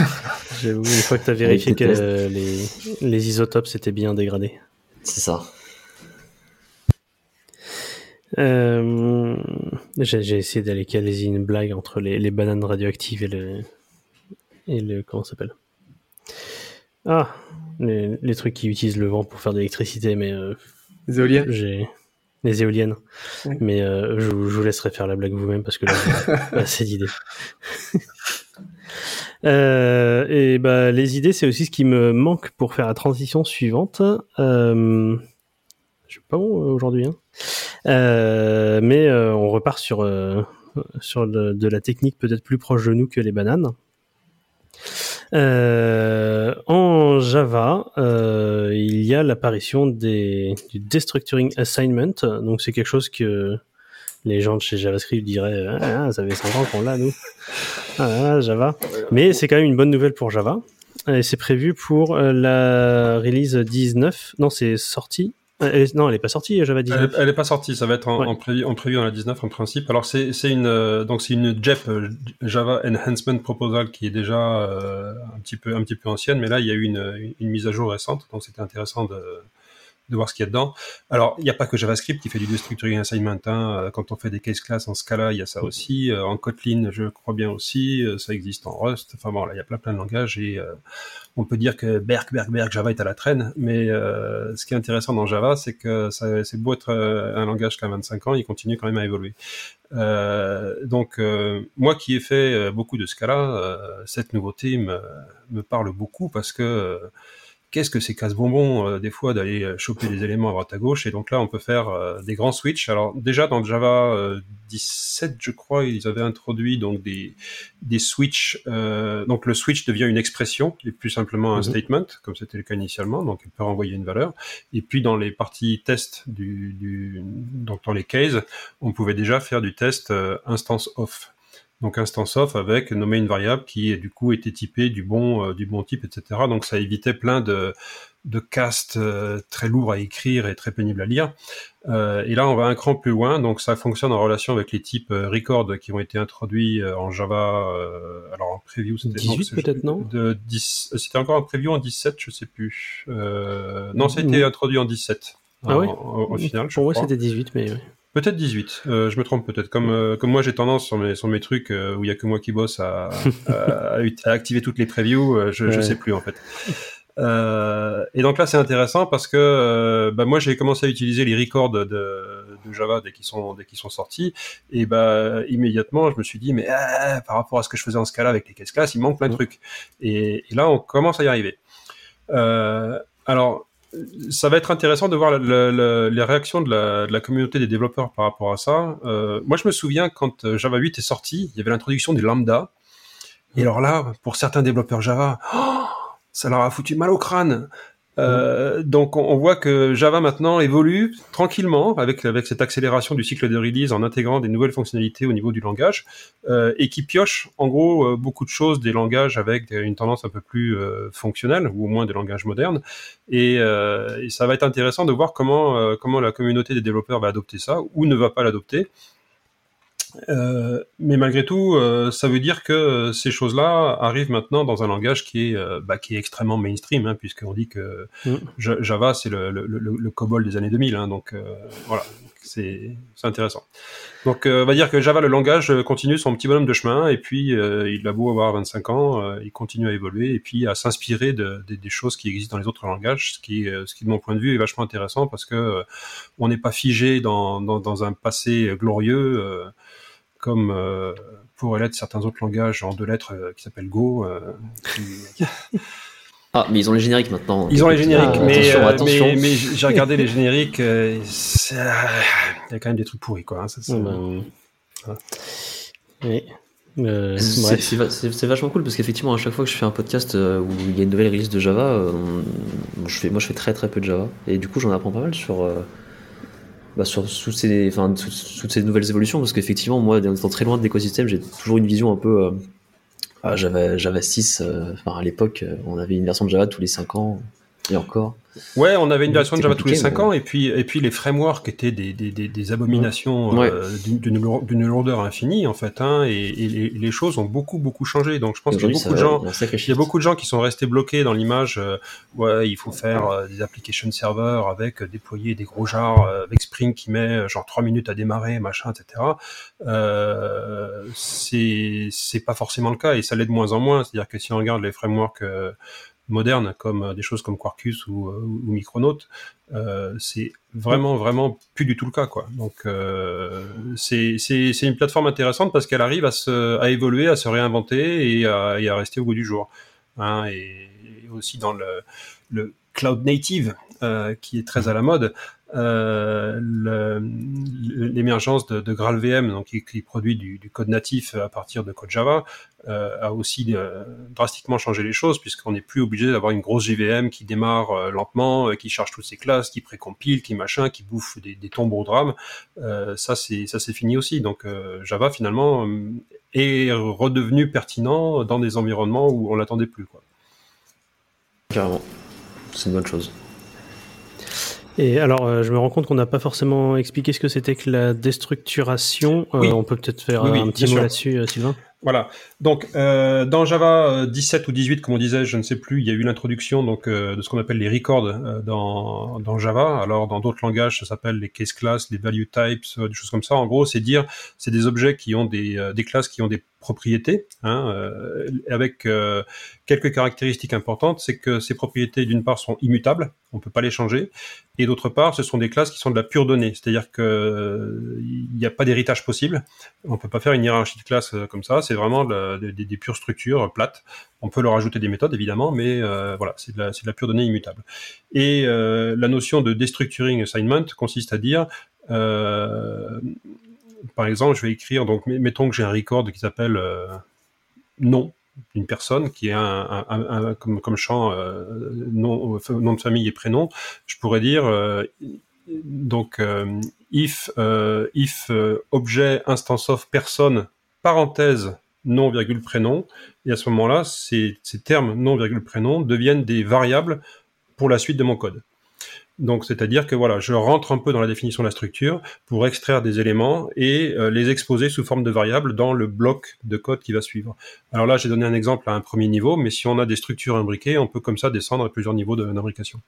J'avoue, une fois que tu as vérifié que euh, les, les isotopes s'étaient bien dégradés. C'est ça. Euh, j'ai j'ai essayé d'aller caler une blague entre les, les bananes radioactives et le. Et le. Comment ça s'appelle? Ah les, les trucs qui utilisent le vent pour faire de l'électricité, mais euh, Les éoliennes. j'ai. Les éoliennes. Oui. Mais euh, je, vous- je vous laisserai faire la blague vous-même parce que là, pas assez d'idées. Euh, et bah, les idées, c'est aussi ce qui me manque pour faire la transition suivante. Euh, je suis pas bon euh, aujourd'hui, hein. Euh, mais euh, on repart sur euh, sur le- de la technique peut-être plus proche de nous que les bananes. Euh, en Java, euh, il y a l'apparition des du destructuring assignment. Donc c'est quelque chose que les gens de chez JavaScript diraient ah, ah, ça fait 5 ans qu'on l'a nous. Ah, ah, Java. Mais c'est quand même une bonne nouvelle pour Java. Et c'est prévu pour euh, la release 19. Non, c'est sorti. Non, elle est pas sortie, Java Elle, 19. est- elle est pas sortie, ça va être en, Ouais. en, prévu, en prévu dans la 19 en principe. Alors c'est une euh, donc c'est une JEP euh, Java Enhancement Proposal qui est déjà euh, un petit peu un petit peu ancienne, mais là il y a eu une, une mise à jour récente, donc c'était intéressant de de voir ce qu'il y a dedans. Alors, il n'y a pas que JavaScript qui fait du destructuring assignment. Hein. Euh, Quand on fait des case classes en Scala, il y a ça aussi. Euh, En Kotlin, je crois bien aussi. Euh, Ça existe en Rust. Enfin bon, là, il y a plein plein de langages et euh, on peut dire que Berk, Berk, Berk, Java est à la traîne. Mais euh, ce qui est intéressant dans Java, c'est que c'est beau être un langage qui a 25 ans, il continue quand même à évoluer. Euh, donc, moi qui ai fait beaucoup de Scala, cette nouveauté me, me parle beaucoup parce que qu'est-ce que c'est casse-bonbon euh, des fois d'aller euh, choper des éléments à droite à gauche et donc là on peut faire euh, des grands switches. Alors déjà dans Java euh, 17 je crois ils avaient introduit donc des des switches. euh, donc le switch devient une expression et plus simplement un Mhm. statement comme c'était le cas initialement donc il peut renvoyer une valeur. Et puis dans les parties test du, du donc dans les cases on pouvait déjà faire du test euh, instance off. Donc instance off avec nommer une variable qui du coup était typée du bon euh, du bon type, etc. Donc ça évitait plein de de castes euh, très lourds à écrire et très pénibles à lire. Euh, et là on va un cran plus loin, donc ça fonctionne en relation avec les types record qui ont été introduits en Java. alors en preview c'était 18 non, c'est- peut-être, non? de 10 C'était encore en preview en 17, je sais plus. Non, ça a été introduit en 17. Ah en- oui au final, je Pour moi, c'était 18, mais ouais. Peut-être 18, euh, je me trompe peut-être. Comme, euh, comme moi j'ai tendance sur mes, sur mes trucs euh, où il y a que moi qui bosse à, à, à activer toutes les previews, euh, je, je Ouais. sais plus en fait. Euh, et donc là c'est intéressant parce que bah, moi j'ai commencé à utiliser les records de, de Java dès qu'ils sont dès qu'ils sont sortis. Et bah immédiatement, je me suis dit mais ah, par rapport à ce que je faisais en Scala avec les caisses classes, il manque plein de trucs. Et, et là, on commence à y arriver. Euh, alors ça va être intéressant de voir le- le- les réactions de la, de la communauté des développeurs par rapport à ça. Euh, moi, je me souviens quand euh, Java 8 est sorti, il y avait l'introduction des lambda. Et alors là, pour certains développeurs Java, oh, ça leur a foutu mal au crâne. Euh, donc on, voit que Java maintenant évolue tranquillement avec avec cette accélération du cycle de release en intégrant des nouvelles fonctionnalités au niveau du langage. Euh, et qui pioche en gros euh, beaucoup de choses des langages avec une tendance un peu plus fonctionnelle ou au moins des langages modernes. Et, et ça va être intéressant de voir comment comment la communauté des développeurs va adopter ça ou ne va pas l'adopter. Euh, mais malgré tout, euh, ça veut dire que euh, ces choses-là arrivent maintenant dans un langage qui est, euh, bah, qui est extrêmement mainstream, hein, puisqu'on dit que Mm. Ja- Java c'est le, le, le, le COBOL des années 2000, hein, donc euh, voilà, c'est intéressant. Donc euh, on va dire que Java, le langage, continue son petit bonhomme de chemin, et puis euh, il a beau avoir 25 ans, euh, il continue à évoluer, et puis à s'inspirer de, de- des choses qui existent dans les autres langages, ce qui, ce qui de mon point de vue est vachement intéressant, parce que on n'est pas figé dans, dans, dans un passé glorieux. Comme euh, pourraient l'être certains autres langages en deux lettres euh, qui s'appellent Go. euh, qui- Ah, mais ils ont les génériques maintenant. Ils ont les génériques, Ah, mais, attention, euh, attention. mais, mais j'ai regardé les génériques, euh, il y a quand même des trucs pourris, quoi. hein, ça, c'est- Voilà. oui. Euh, C'est bref. c'est va- c'est- c'est vachement cool parce qu'effectivement, à chaque fois que je fais un podcast euh, où il y a une nouvelle release de Java, euh, on- je fais, moi je fais très très peu de Java. Et du coup, j'en apprends pas mal sur, euh, bah, sur toutes, ces, nouvelles évolutions parce qu'effectivement, moi, étant très loin de l'écosystème, j'ai toujours une vision un peu. Euh, ah, Java, Java 6, euh, à l'époque, euh, on avait une version de Java tous les 5 ans. Et encore. Ouais, on avait une version de Java tous les compliqué, 5 mais- ans, et puis, et puis les frameworks étaient des, des, des, des abominations Ouais. euh, d'une- d'une lour- d'une lourdeur infinie, en fait, hein, et, et les, les choses ont beaucoup, beaucoup changé. Donc je pense qu'il y a beaucoup de gens. il y a beaucoup de gens qui sont restés bloqués dans l'image. euh, ouais, il faut faire euh, des application servers avec euh, déployer des gros jars avec Spring qui met genre trois minutes à démarrer, machin, etc. Euh, c'est c'est pas forcément le cas et ça l'est de moins en moins. C'est-à-dire que si on regarde les frameworks modernes comme euh, des choses comme Quarkus ou, euh, ou Micronaut, euh, c'est vraiment vraiment plus du tout le cas quoi. Donc c'est une plateforme intéressante parce qu'elle arrive à se à évoluer, à se réinventer et à, à rester au goût du jour. Hein, et, aussi dans le le cloud native qui est très à la mode. Euh, l'émergence de, de GraalVM, donc qui, qui produit du, du code natif à partir de code Java, euh, a aussi euh, drastiquement changé les choses puisqu'on n'est plus obligé d'avoir une grosse JVM qui démarre lentement, qui charge toutes ses classes, qui précompile, qui machin, qui bouffe des, des tombeaux au drame. Euh, ça c'est ça c'est fini aussi. Donc Java finalement est redevenu pertinent dans des environnements où on l'attendait plus. Quoi. Carrément. C'est une bonne chose. Et alors, euh, je me rends compte qu'on n'a pas forcément expliqué ce que c'était que la déstructuration. Euh, Oui. on peut peut-être faire Oui, oui, un petit mot là-dessus, euh, Sylvain. Voilà. Donc euh, dans Java euh, 17 ou 18, comme on disait, je ne sais plus, il y a eu l'introduction donc euh, de ce qu'on appelle les records euh, dans, dans Java. Alors dans d'autres langages, ça s'appelle les case classes, les value types, euh, des choses comme ça. En gros, c'est dire, c'est des objets qui ont des, euh, des classes qui ont des propriétés, hein, euh, avec euh, quelques caractéristiques importantes. C'est que ces propriétés, d'une part, sont immutables, on peut pas les changer, et d'autre part, ce sont des classes qui sont de la pure donnée, c'est-à-dire que euh, il n'y a pas d'héritage possible. On peut pas faire une hiérarchie de classes euh, comme ça. C'est vraiment de la- des, des pures structures euh, plates. On peut leur ajouter des méthodes évidemment, mais euh, voilà, c'est de, la, pure donnée immutable. Et euh, la notion de destructuring assignment consiste à dire, euh, par exemple, je vais écrire donc met- mettons que j'ai un record qui s'appelle euh, nom d'une personne qui est comme, champ euh, nom, euh, de famille et prénom. Je pourrais dire euh, donc euh, if euh, if euh, objet instance of personne parenthèse nom virgule prénom et à ce moment-là ces, ces termes nom virgule prénom deviennent des variables pour la suite de mon code. Donc c'est-à-dire que voilà, je rentre un peu dans la définition de la structure pour extraire des éléments et euh, les exposer sous forme de variables dans le bloc de code qui va suivre. Alors là, j'ai donné un exemple à un premier niveau, mais si on a des structures imbriquées, on peut comme ça descendre à plusieurs niveaux de- d'imbrication.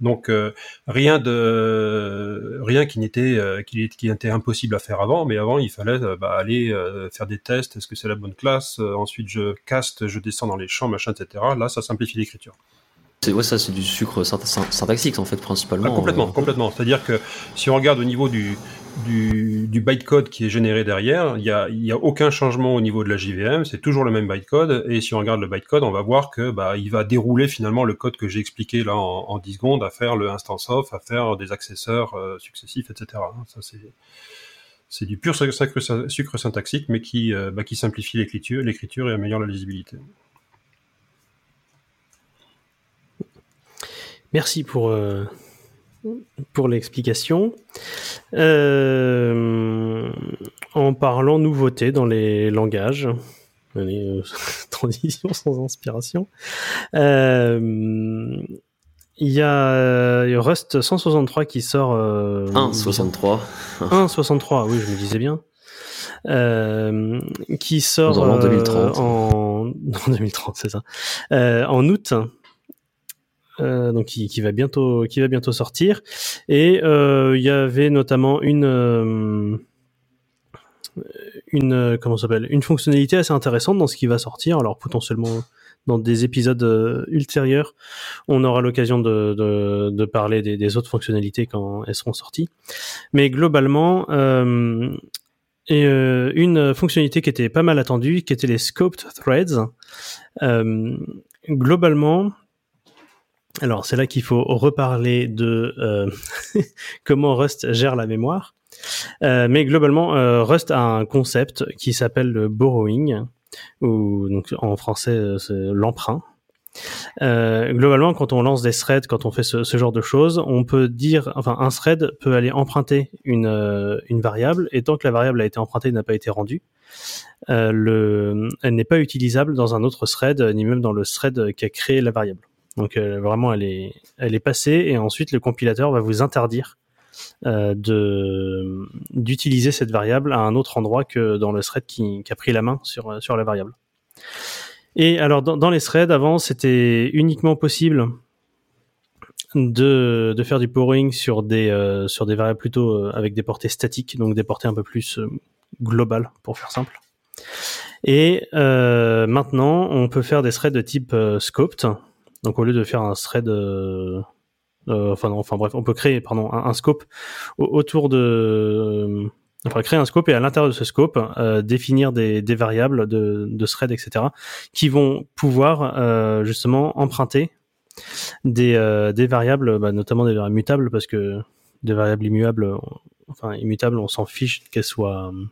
Donc euh, rien de rien qui n'était euh, qui, qui était impossible à faire avant, mais avant il fallait euh, bah, aller faire des tests, est-ce que c'est la bonne classe, ensuite je caste, je descends dans les champs, machin, etc. Là ça simplifie l'écriture. C'est ouais, ça, c'est du sucre synt- synt- syntaxique en fait principalement. Ah, complètement, complètement. C'est-à-dire que si on regarde au niveau du, du, bytecode qui est généré derrière, il n'y a, y a aucun changement au niveau de la JVM, c'est toujours le même bytecode. Et si on regarde le bytecode, on va voir que bah, il va dérouler finalement le code que j'ai expliqué là en, en 10 secondes, à faire le instance of, à faire des accesseurs euh, successifs, etc. hein. Ça, c'est c'est du pur sucre, syntaxique, mais qui, euh, bah, qui simplifie l'écriture, l'écriture et améliore la lisibilité. Merci pour, euh, pour l'explication. Euh, en parlant nouveauté dans les langages, euh, transition sans inspiration, euh, il y a Rust 163 qui sort. Euh, 1,63. 1.63, oui, je me disais bien. Euh, qui sort en euh, 2030. en, en 2030, c'est ça. Euh, en août. Euh, donc qui, va bientôt qui va bientôt sortir. Et euh, il y avait notamment une euh, une comment s'appelle une fonctionnalité assez intéressante dans ce qui va sortir. Alors potentiellement dans des épisodes ultérieurs on aura l'occasion de, de, parler des, autres fonctionnalités quand elles seront sorties. Mais globalement une fonctionnalité qui était pas mal attendue qui était les scoped threads globalement alors c'est là qu'il faut reparler de euh, comment Rust gère la mémoire. Euh, mais globalement, euh, Rust a un concept qui s'appelle le borrowing, ou donc en français euh, l'emprunt. Globalement, quand on lance des threads, quand on fait ce, genre de choses, on peut dire, enfin, un thread peut aller emprunter une, variable, et tant que la variable a été empruntée n'a pas été rendue, le, elle n'est pas utilisable dans un autre thread, ni même dans le thread qui a créé la variable. Donc euh, vraiment, elle est, elle est passée et ensuite le compilateur va vous interdire euh, d'utiliser cette variable à un autre endroit que dans le thread qui, qui a pris la main sur sur la variable. Et alors dans, dans les threads avant, c'était uniquement possible de, de faire du borrowing sur des euh, sur des variables plutôt euh, avec des portées statiques, donc des portées un peu plus globales pour faire simple. Et euh, maintenant, on peut faire des threads de type scoped. Donc au lieu de faire un thread, euh, euh, enfin non, enfin bref, on peut créer pardon un, scope au- autour de, enfin créer un scope et à l'intérieur de ce scope euh, définir des, des variables de, de thread etc. qui vont pouvoir euh, justement emprunter des, euh, des variables, bah, notamment des variables mutables parce que des variables immuables, enfin immutables, on s'en fiche qu'elles soient, euh,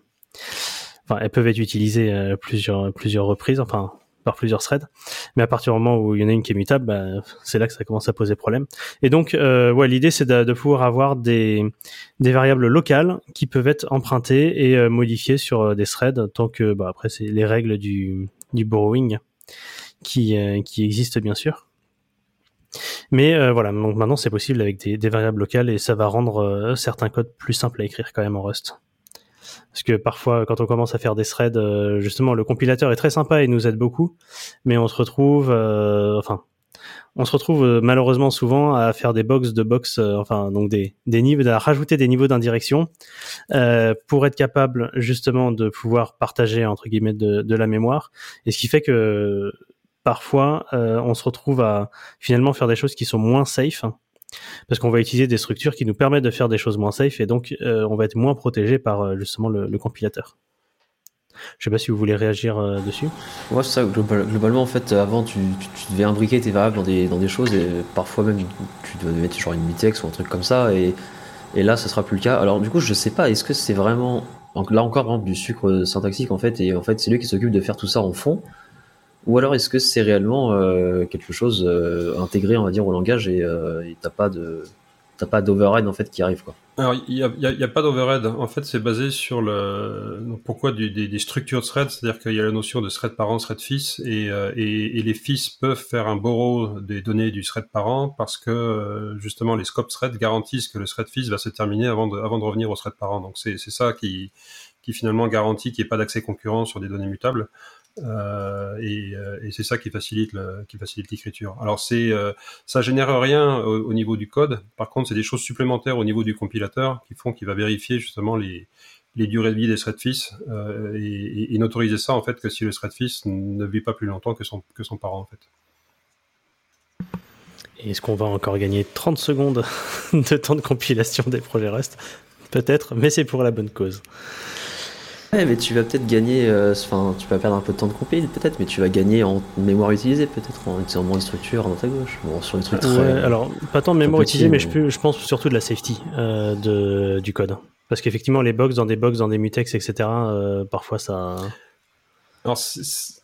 enfin elles peuvent être utilisées euh, plusieurs plusieurs reprises, enfin par plusieurs threads. Mais à partir du moment où il y en a une qui est mutable, bah, c'est là que ça commence à poser problème. Et donc, euh, ouais, l'idée c'est de, pouvoir avoir des, des variables locales qui peuvent être empruntées et euh, modifiées sur euh, des threads, tant que, bah, après, c'est les règles du, du borrowing qui, euh, qui existent bien sûr. Mais euh, voilà, donc maintenant c'est possible avec des, des variables locales et ça va rendre euh, certains codes plus simples à écrire quand même en Rust. Parce que parfois, quand on commence à faire des threads, euh, justement, le compilateur est très sympa et nous aide beaucoup, mais on se retrouve, euh, enfin, on se retrouve euh, malheureusement souvent à faire des box de box, euh, enfin, donc des, des niveaux, à rajouter des niveaux d'indirection euh, pour être capable justement de pouvoir partager entre guillemets de, de la mémoire. Et ce qui fait que parfois, on se retrouve à finalement faire des choses qui sont moins safe parce qu'on va utiliser des structures qui nous permettent de faire des choses moins safe et donc euh, on va être moins protégé par euh, justement le, le compilateur. Je sais pas si vous voulez réagir euh, dessus. Ouais, c'est ça. global- globalement, en fait, avant, tu, tu, devais imbriquer tes variables dans des, dans des choses et parfois même tu devais mettre genre une mutex ou un truc comme ça. Et, et là, ce sera plus le cas. Alors, du coup, je sais pas, est-ce que c'est vraiment. Là encore, du sucre syntaxique en fait, et en fait, c'est lui qui s'occupe de faire tout ça en fond. Ou alors, est-ce que c'est réellement euh, quelque chose euh, intégré, on va dire, au langage et euh, et t'as pas de. T'as pas d'override en fait qui arrive quoi? Alors, il n'y a, pas d'overhead. En fait, c'est basé sur le donc, pourquoi des, structures de thread, c'est-à-dire qu'il y a la notion de thread parent, thread fils, et, et, les fils peuvent faire un borrow des données du thread parent parce que justement les scope threads garantissent que le thread fils va se terminer avant de, avant de revenir au thread parent. Donc c'est c'est ça qui, qui finalement garantit qu'il n'y ait pas d'accès concurrent sur des données mutables. Euh, et euh, et c'est ça qui facilite qui facilite l'écriture. Alors c'est euh, ça génère rien au, au niveau du code. Par contre, c'est des choses supplémentaires au niveau du compilateur qui font qu'il va vérifier justement les, les durées de vie des thread fils euh, et, et- n'autoriser ça en fait que si le thread fils ne vit pas plus longtemps que son, que son parent en fait. Est-ce qu'on va encore gagner 30 secondes de temps de compilation des projets Rust Peut-être, mais c'est pour la bonne cause. Ouais, mais tu vas peut-être gagner, euh, enfin, tu vas perdre un peu de temps de compile, peut-être, mais tu vas gagner en mémoire utilisée, peut-être, en utilisant moins de structure à droite à gauche. Bon, sur les trucs très. Ouais, alors, pas tant de mémoire petit, utilisée, mais, mais- je, peux- je pense surtout de la safety euh, de, du code. Parce qu'effectivement, les box dans des box, dans des mutex, etc., euh, parfois ça. Alors, c'est-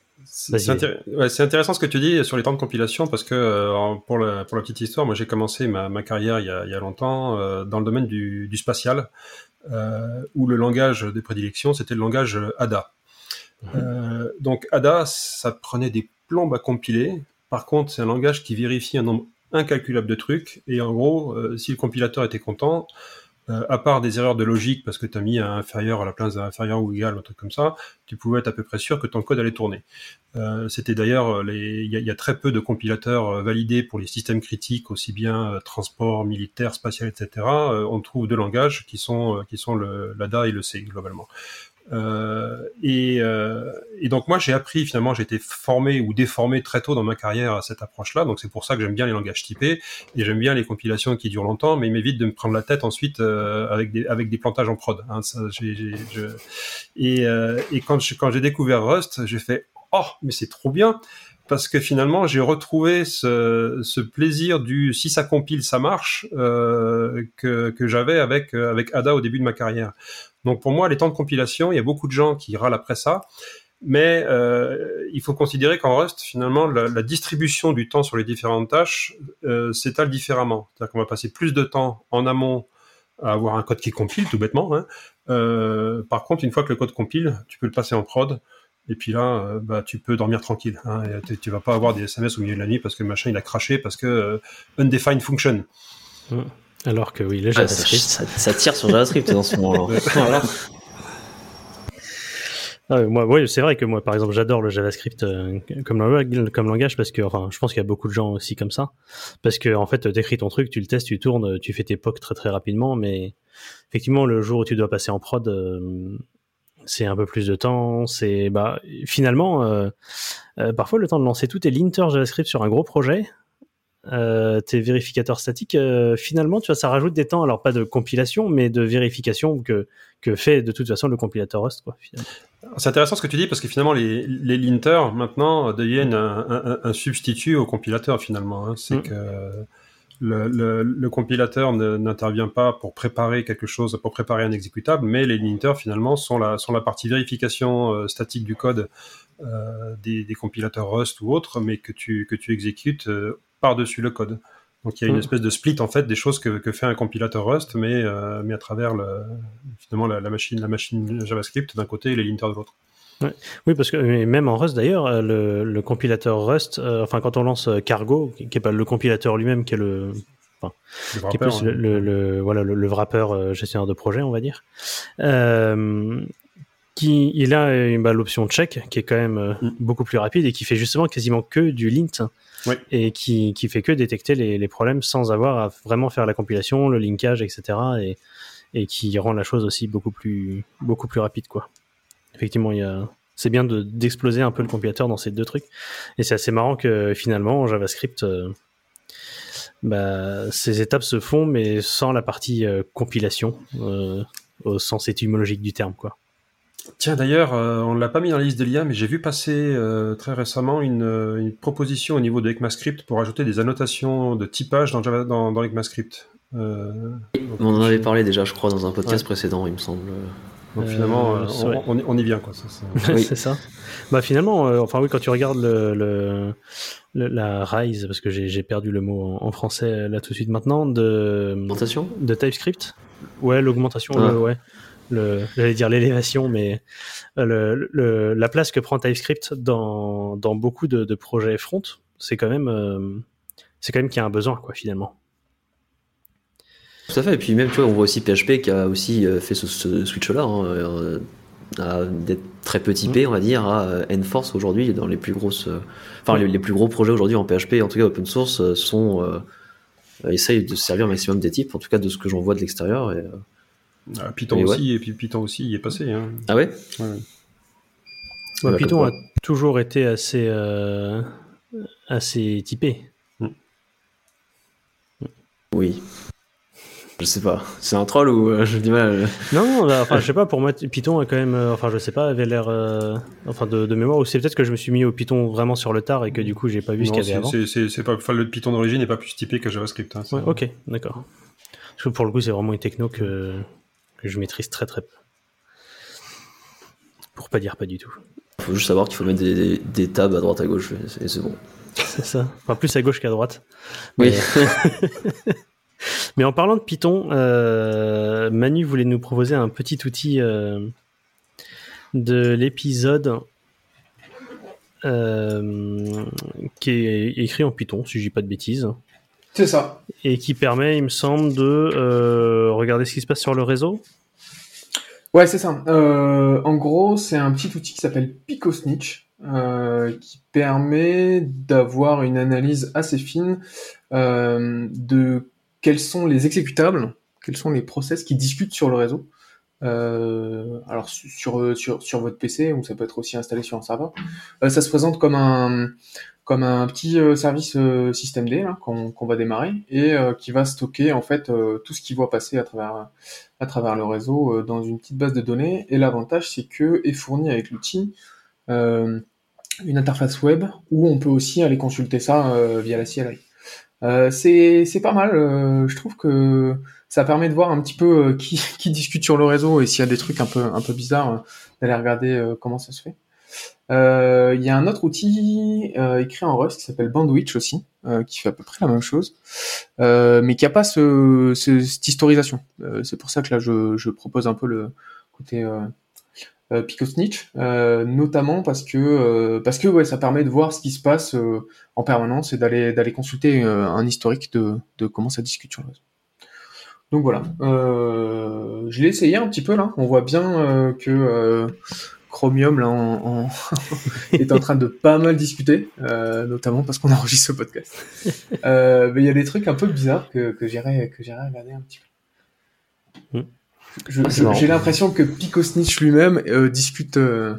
intér- ouais, intéressant ce que tu dis sur les temps de compilation parce que euh, pour, la, pour la petite histoire, moi j'ai commencé ma, ma carrière il y a, il y a longtemps euh, dans le domaine du, du spatial où le langage de prédilection c'était le langage ADA. Euh, donc ADA, ça prenait des plombes à compiler. Par contre, c'est un langage qui vérifie un nombre incalculable de trucs et en gros, euh, si le compilateur était content, euh, à part des erreurs de logique parce que tu as mis un inférieur à la place d'un inférieur ou égal, un truc comme ça, tu pouvais être à peu près sûr que ton code allait tourner. Euh, C'était d'ailleurs, les- il y, a- très peu de compilateurs euh, validés pour les systèmes critiques, aussi bien euh, transport, militaire, spatial, etc. Euh, on trouve deux langages qui sont, euh, qui sont le l'ADA et le C globalement. Euh, et, euh, et donc moi j'ai appris finalement, j'ai été formé ou déformé très tôt dans ma carrière à cette approche-là. Donc c'est pour ça que j'aime bien les langages typés et j'aime bien les compilations qui durent longtemps, mais il m'évite de me prendre la tête ensuite euh, avec des avec des plantages en prod. Hein, ça, j'ai- j'ai- je... Et, euh, et quand je- quand j'ai découvert Rust, j'ai fait oh mais c'est trop bien parce que finalement j'ai retrouvé ce, ce plaisir du si ça compile ça marche euh, que, que j'avais avec avec Ada au début de ma carrière. Donc pour moi les temps de compilation, il y a beaucoup de gens qui râlent après ça. Mais euh, il faut considérer qu'en Rust, finalement, la, la distribution du temps sur les différentes tâches euh, s'étale différemment. C'est-à-dire qu'on va passer plus de temps en amont à avoir un code qui compile, tout bêtement. Hein. Euh, par contre, une fois que le code compile, tu peux le passer en prod. Et puis là, euh, bah, tu peux dormir tranquille. Hein, et tu- vas pas avoir des SMS au milieu de la nuit parce que le machin il a craché parce que euh, undefined function. Alors que oui, le Ah, ça, JavaScript. ça- ça tire sur JavaScript dans ce moment-là. Voilà. Ah moi, ouais, c'est vrai que moi, par exemple, j'adore le JavaScript euh, comme, lang- comme langage parce que, enfin, je pense qu'il y a beaucoup de gens aussi comme ça. Parce que, en fait, t'écris ton truc, tu le testes, tu tournes, tu fais tes POC très très rapidement, mais effectivement, le jour où tu dois passer en prod, euh, c'est un peu plus de temps. C'est, bah, finalement, euh, euh, parfois le temps de lancer tous tes linters JavaScript sur un gros projet. Euh, tes vérificateurs statiques, euh, finalement, tu vois, ça rajoute des temps, alors pas de compilation, mais de vérification que, que fait de toute façon le compilateur Rust. C'est intéressant ce que tu dis parce que finalement les, les linters maintenant deviennent un, un- un substitut au compilateur finalement. hein. C'est Mm. que le, le- le compilateur n'intervient pas pour préparer quelque chose, pour préparer un exécutable, mais les linters finalement sont la, sont la partie vérification euh, statique du code des, des compilateurs Rust ou autres, mais que tu, que tu exécutes par-dessus le code. Donc il y a une Mm. espèce de split en fait des choses que, que fait un compilateur Rust, mais, euh, mais à travers le, finalement la, la machine, la machine JavaScript d'un côté et les linters de l'autre. Oui, parce que même en Rust d'ailleurs, euh, le, le compilateur Rust, euh, enfin quand on lance Cargo, qui qui est pas le compilateur lui-même, qui est le, Le qui est plus hein. le, voilà le, le wrapper euh, gestionnaire de projet, on va dire, euh, qui il a bah, l'option check, qui est quand même euh, Mm. beaucoup plus rapide et qui fait justement quasiment que du lint. Et qui, qui fait que détecter les, les problèmes sans avoir à vraiment faire la compilation, le linkage, etc. Et, et qui rend la chose aussi beaucoup plus, beaucoup plus rapide, quoi. Effectivement, il y a, c'est bien de, d'exploser un peu le compilateur dans ces deux trucs. Et c'est assez marrant que finalement, en JavaScript, euh, bah, ces étapes se font, mais sans la partie euh, compilation, euh, au sens étymologique du terme, quoi. Tiens, d'ailleurs, euh, on ne l'a pas mis dans la liste des liens, mais j'ai vu passer euh, très récemment une, euh, une proposition au niveau de ECMAScript pour ajouter des annotations de typage dans, Java, dans, dans ECMAScript. Euh, donc, On en avait parlé déjà, je crois, dans un podcast Ouais. précédent, il me semble. donc finalement, Euh, euh, on, on y- on y vient. Quoi. C'est- Oui. ça. Bah finalement, euh, enfin oui, quand tu regardes le, le, le- la rise, parce que j'ai perdu le mot en, en français là tout de suite maintenant, de, Augmentation? de TypeScript. Ouais, l'augmentation, Ah. ouais. J'allais dire l'élévation, mais euh, la place que prend TypeScript dans, dans beaucoup de, projets front, c'est quand même, euh, même qu'il y a un besoin, quoi, finalement. Tout à fait. Et puis même, tu on voit aussi PHP qui a aussi euh, fait ce, ce switch-là, hein, d'être très peu typé, on va dire, à Enforce aujourd'hui, dans les plus grosses, enfin les, plus gros projets aujourd'hui en PHP, en tout cas open source, sont essayent de se servir au maximum des types, en tout cas de ce que j'en vois de l'extérieur. Ah, Python Et ouais. aussi, et puis Python aussi y est passé. Hein. Ah ouais Ouais. Ouais, Bah, Python a toujours été assez, euh, assez typé. Oui. Je sais pas. C'est un troll ou euh, j'ai du mal à le- Non, non, bah, enfin, je sais pas, pour moi, Python a quand même, euh, enfin, je sais pas, avait l'air, euh, enfin, de, de mémoire, ou c'est peut-être que je me suis mis au Python vraiment sur le tard et que du coup, j'ai pas vu ce qu'il y avait avant. c'est- c'est c'est pas, enfin, le Python d'origine n'est pas plus typé que JavaScript. hein, Ouais, ok, d'accord. Parce que pour le coup, c'est vraiment une techno que, que je maîtrise très très peu. Pour pas dire pas du tout. Faut juste savoir qu'il faut mettre des, des, des tabs à droite à gauche et c'est- c'est bon. C'est ça. Enfin, plus à gauche qu'à droite. Oui. Mais en parlant de Python, euh, Manu voulait nous proposer un petit outil euh, de l'épisode euh, qui est écrit en Python, si je dis pas de bêtises, C'est ça. et qui permet, il me semble, de euh, regarder ce qui se passe sur le réseau. Ouais, c'est ça. Euh, en gros, c'est un petit outil qui s'appelle PicoSnitch, euh, qui permet d'avoir une analyse assez fine de quels sont les exécutables, quels sont les process qui discutent sur le réseau. Euh, alors su- sur, sur, sur votre PC, ou ça peut être aussi installé sur un serveur. Euh, ça se présente comme un, comme un petit euh, service euh, système D qu'on va démarrer et euh, qui va stocker en fait tout ce qu'il voit passer à travers le réseau dans une petite base de données. Et l'avantage, c'est que est fourni avec l'outil une interface web où on peut aussi aller consulter ça via la CLI. C'est pas mal. je trouve que ça permet de voir un petit peu qui, qui discute sur le réseau et s'il y a des trucs un peu un peu bizarres, d'aller regarder comment ça se fait. Euh, Il y a un autre outil euh, écrit en Rust qui s'appelle Bandwidth aussi, euh, qui fait à peu près la même chose, mais qui a pas ce, ce- cette historisation. C'est pour ça que là je, propose un peu le côté Picosnitch, notamment parce que parce que ouais ça permet de voir ce qui se passe en permanence et d'aller d'aller consulter un historique de, comment ça discute sur le. Donc voilà, je l'ai essayé un petit peu là. On voit bien que Chromium là en- est en train de pas mal discuter, euh, notamment parce qu'on enregistre ce podcast. Euh, mais il y a des trucs un peu bizarres que, que j'irai que regarder un petit peu. Hmm. Ah. J'ai l'impression que Picosnitch lui-même euh, discute euh,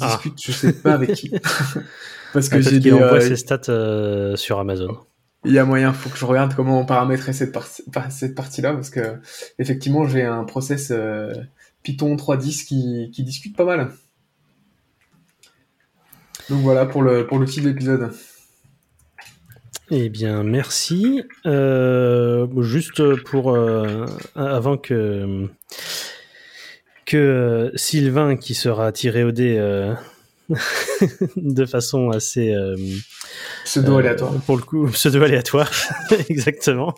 Ah. discute, je sais pas avec qui. parce que Peut-être j'ai des, envoie ses stats sur Amazon. il y a moyen, faut que je regarde comment paramétrer cette, par- cette partie-là, parce que effectivement, j'ai un process Python 3.10 qui, qui discute pas mal. Donc voilà pour le pour l'outil de l'épisode. Eh bien, merci. Euh, juste pour euh, avant que que Sylvain, qui sera tiré au dé euh, de façon assez euh, Pseudo euh, aléatoire. pour le coup, pseudo aléatoire, exactement.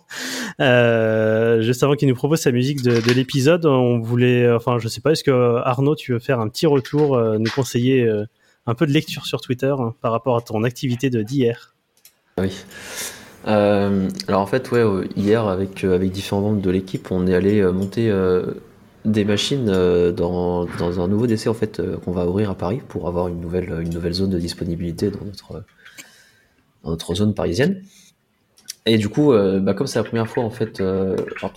Euh, juste avant qu'il nous propose sa musique de, de l'épisode, on voulait, enfin, je sais pas, est-ce que Arnaud, tu veux faire un petit retour, euh, nous conseiller euh, un peu de lecture sur Twitter hein, par rapport à ton activité de d'hier? Oui. Euh, alors en fait, ouais, euh, hier avec, euh, avec différents membres de l'équipe, on est allé euh, monter euh, des machines euh, dans, dans un nouveau DC en fait euh, qu'on va ouvrir à Paris pour avoir une nouvelle, une nouvelle zone de disponibilité dans notre, euh, notre zone parisienne. Et du coup, euh, bah, comme c'est la première fois en fait, euh,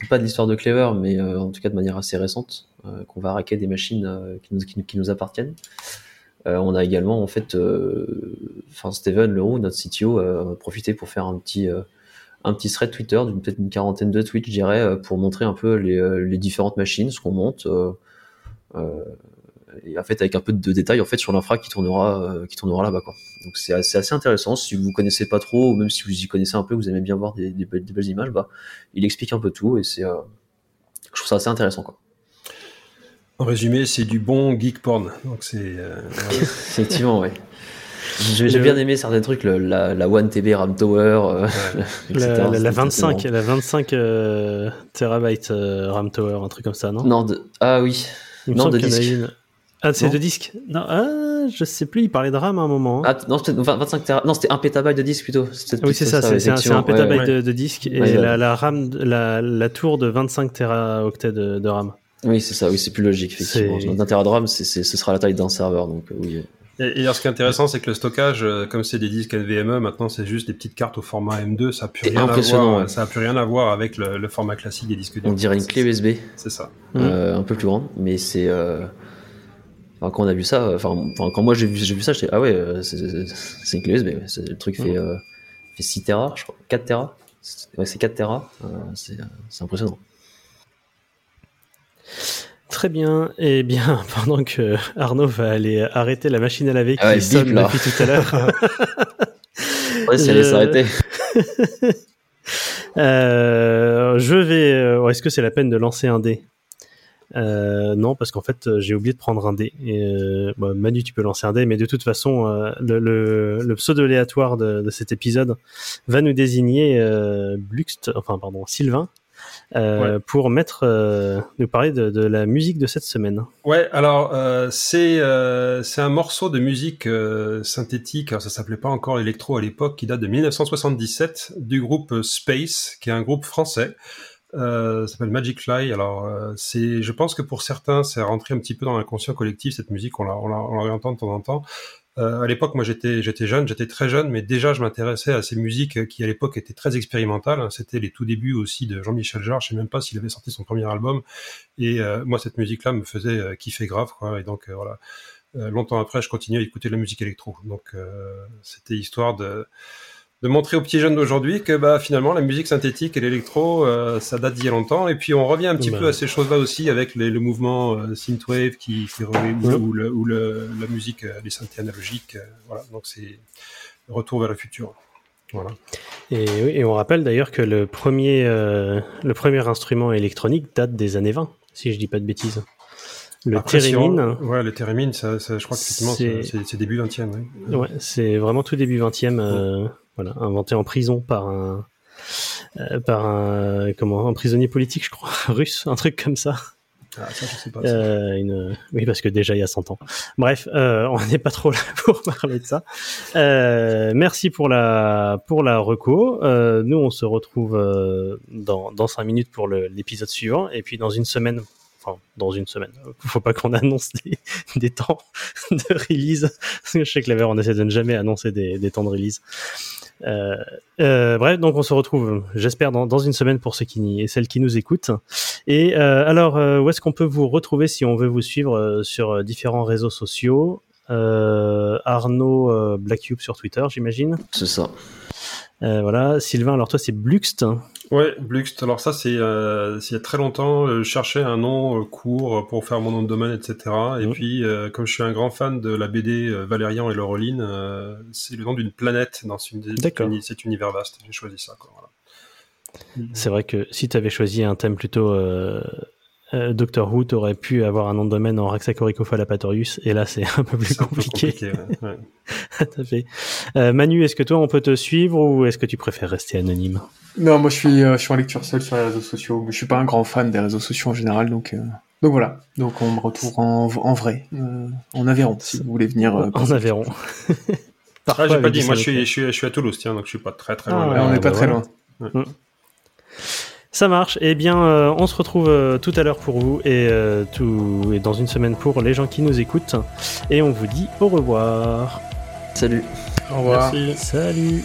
pas de l'histoire de Clever, mais euh, en tout cas de manière assez récente, qu'on va raquer des machines qui, nous, qui, nous- appartiennent. On a également en fait, enfin Steven Leroux, notre CTO, a profité pour faire un petit un petit thread Twitter d'une peut-être une quarantaine de tweets, je dirais, pour montrer un peu les, les différentes machines, ce qu'on monte, et en fait avec un peu de détails en fait sur l'infra qui tournera euh, qui tournera là-bas quoi. Donc c'est assez, assez intéressant. Si vous connaissez pas trop, ou même si vous y connaissez un peu, vous aimez bien voir des, des belles, des belles images, bah il explique un peu tout et c'est euh, je trouve ça assez intéressant quoi. En résumé, c'est du bon geek porn. Donc c'est euh. Effectivement, ouais. J'ai bien aimé certains trucs, le- la, la 1 TB RAM Tower, euh, etc. la, la- la C'était 25, assez la 25 euh, terabytes euh, RAM Tower, un truc comme ça, non? Non, de... ah oui. Il non, de disque. une. Ah, c'est Non. de disque Non, ah, je sais plus, il parlait de RAM à un moment. hein. Ah, non, c'était 20 25 téra... Non, c'était 1 pétabyte de disque plutôt. Oui, c'est ça, c'est un, un pétabyte Ouais, de, de disque et Ouais, ouais. la, la RAM, la, la tour de 25 teraoctets de, de RAM. Oui, c'est ça, oui, c'est plus logique, effectivement. D'un téra de RAM, c'est- c'est- ce sera la taille d'un serveur, donc euh, oui. Et, et alors, ce qui est intéressant, c'est que le stockage, euh, comme c'est des disques NVMe, maintenant c'est juste des petites cartes au format M2. Ça a plus rien à voir. ouais. Ça a plus rien à voir avec le, le format classique des disques On dirait une clé USB, C'est ça. Euh, un peu plus grande, mais c'est. euh, Enfin, quand on a vu ça, enfin, enfin, quand moi j'ai vu, ça, j'étais ah ouais, euh, c'est- une clé USB. Le truc fait, euh, fait 6 Tera, je crois, 4 Tera. c'est ouais, c'est 4 Tera, euh, c'est impressionnant. Très bien. Et bien, pendant que Arnaud va aller arrêter la machine à laver qui Ah ouais, bip, sonne depuis tout à l'heure. Ouais, si elle Je- s'arrêter. Euh, je vais. euh, Est-ce que c'est la peine de lancer un dé? Euh, Non, parce qu'en fait, euh, j'ai oublié de prendre un dé. Et, euh, bah, Manu, tu peux lancer un dé, mais de toute façon, euh, le, le, le pseudo aléatoire de, de cet épisode va nous désigner euh, Bluxt, enfin pardon, Sylvain, euh, pour mettre, euh, nous parler de, de la musique de cette semaine. Ouais, alors euh, c'est euh, c'est un morceau de musique euh, synthétique, alors ça s'appelait pas encore électro à l'époque, qui date de 1977 du groupe Space, qui est un groupe français. Euh, s'appelle Magic Fly. Alors euh, c'est, je pense que pour certains, c'est rentré un petit peu dans l'inconscient collectif cette musique. On la, on la, on la réentend de temps en temps. Euh, à l'époque, moi, j'étais, j'étais jeune, j'étais très jeune, mais déjà, je m'intéressais à ces musiques qui, à l'époque, étaient très expérimentales. C'était les tout débuts aussi de Jean-Michel Jarre. Je sais même pas s'il avait sorti son premier album. Et euh, moi, cette musique-là me faisait euh, kiffer grave, quoi. Et donc, euh, voilà. Longtemps après, je continuais à écouter de la musique électro. Donc, c'était histoire de de montrer aux petits jeunes d'aujourd'hui que bah finalement la musique synthétique et l'électro euh, ça date d'il y a longtemps et puis on revient un petit Bah. peu à ces choses-là aussi avec les, le mouvement euh, synthwave qui, qui re- ou, Ouais. ou le, ou le- la musique euh, les synthés analogiques euh, voilà donc c'est retour vers le futur voilà Et, on rappelle d'ailleurs que le premier, le premier instrument électronique date des années 20, si je dis pas de bêtises. Le Après, si thérémine, on- ouais le thérémine ça, ça- je crois qu'effectivement C'est- début 20e ouais. ouais, c'est vraiment tout début 20e, euh, voilà, inventé en prison par un, euh, par un, comment, un prisonnier politique, je crois, russe, un truc comme ça. Ah, ça je sais pas Euh, une... Oui, parce que déjà il y a 100 ans. Bref, euh, on n'est pas trop là pour parler de ça. Euh, merci pour la pour la reco. Nous, on se retrouve dans dans cinq minutes pour l'épisode suivant, et puis dans une semaine. Enfin, dans une semaine. Faut pas qu'on annonce des, des temps de release. Je sais que la on essaie de ne jamais annoncer des, des temps de release. Euh, euh, bref, donc on se retrouve, j'espère, dans, une semaine pour ceux qui et celles qui nous écoutent. Et euh, alors, euh, où est-ce qu'on peut vous retrouver si on veut vous suivre euh, sur différents réseaux sociaux? Arnaud Blackcube sur Twitter, j'imagine. C'est ça. Euh, voilà, Sylvain. Alors toi, c'est Bluxt. Ouais, Bluxt. Alors ça, c'est euh, il y a très longtemps. euh, Je cherchais un nom euh, court pour faire mon nom de domaine, etc. Et puis, euh, comme je suis un grand fan de la BD Valérian et Laureline, c'est le nom d'une planète dans une, cet univers vaste. J'ai choisi ça. Voilà. C'est vrai que si tu avais choisi un thème plutôt euh, Doctor Who, tu aurais pu avoir un nom de domaine en Raxacoricophalapatorius. Et là, c'est un peu plus compliqué. compliqué, ouais, ouais. Tout à fait. Euh, Manu, est-ce que toi, on peut te suivre ou est-ce que tu préfères rester anonyme? Non, moi je suis, euh, je suis en lecture seule sur les réseaux sociaux. mais Je suis pas un grand fan des réseaux sociaux en général, donc euh, donc voilà. Donc on me retrouve en, en vrai, euh, en Aveyron, si vous voulez venir. euh, En Aveyron. Ah, j'ai pas dit. Moi, je suis, je suis, je suis à Toulouse, tiens, donc je suis pas très très Ah, loin. ouais, on bah n'est pas très voilà. loin. Ça marche. Eh bien, euh, on se retrouve euh, tout à l'heure pour vous et, euh, tout, et dans une semaine pour les gens qui nous écoutent. Et on vous dit au revoir. Salut. Au revoir. Merci. Salut.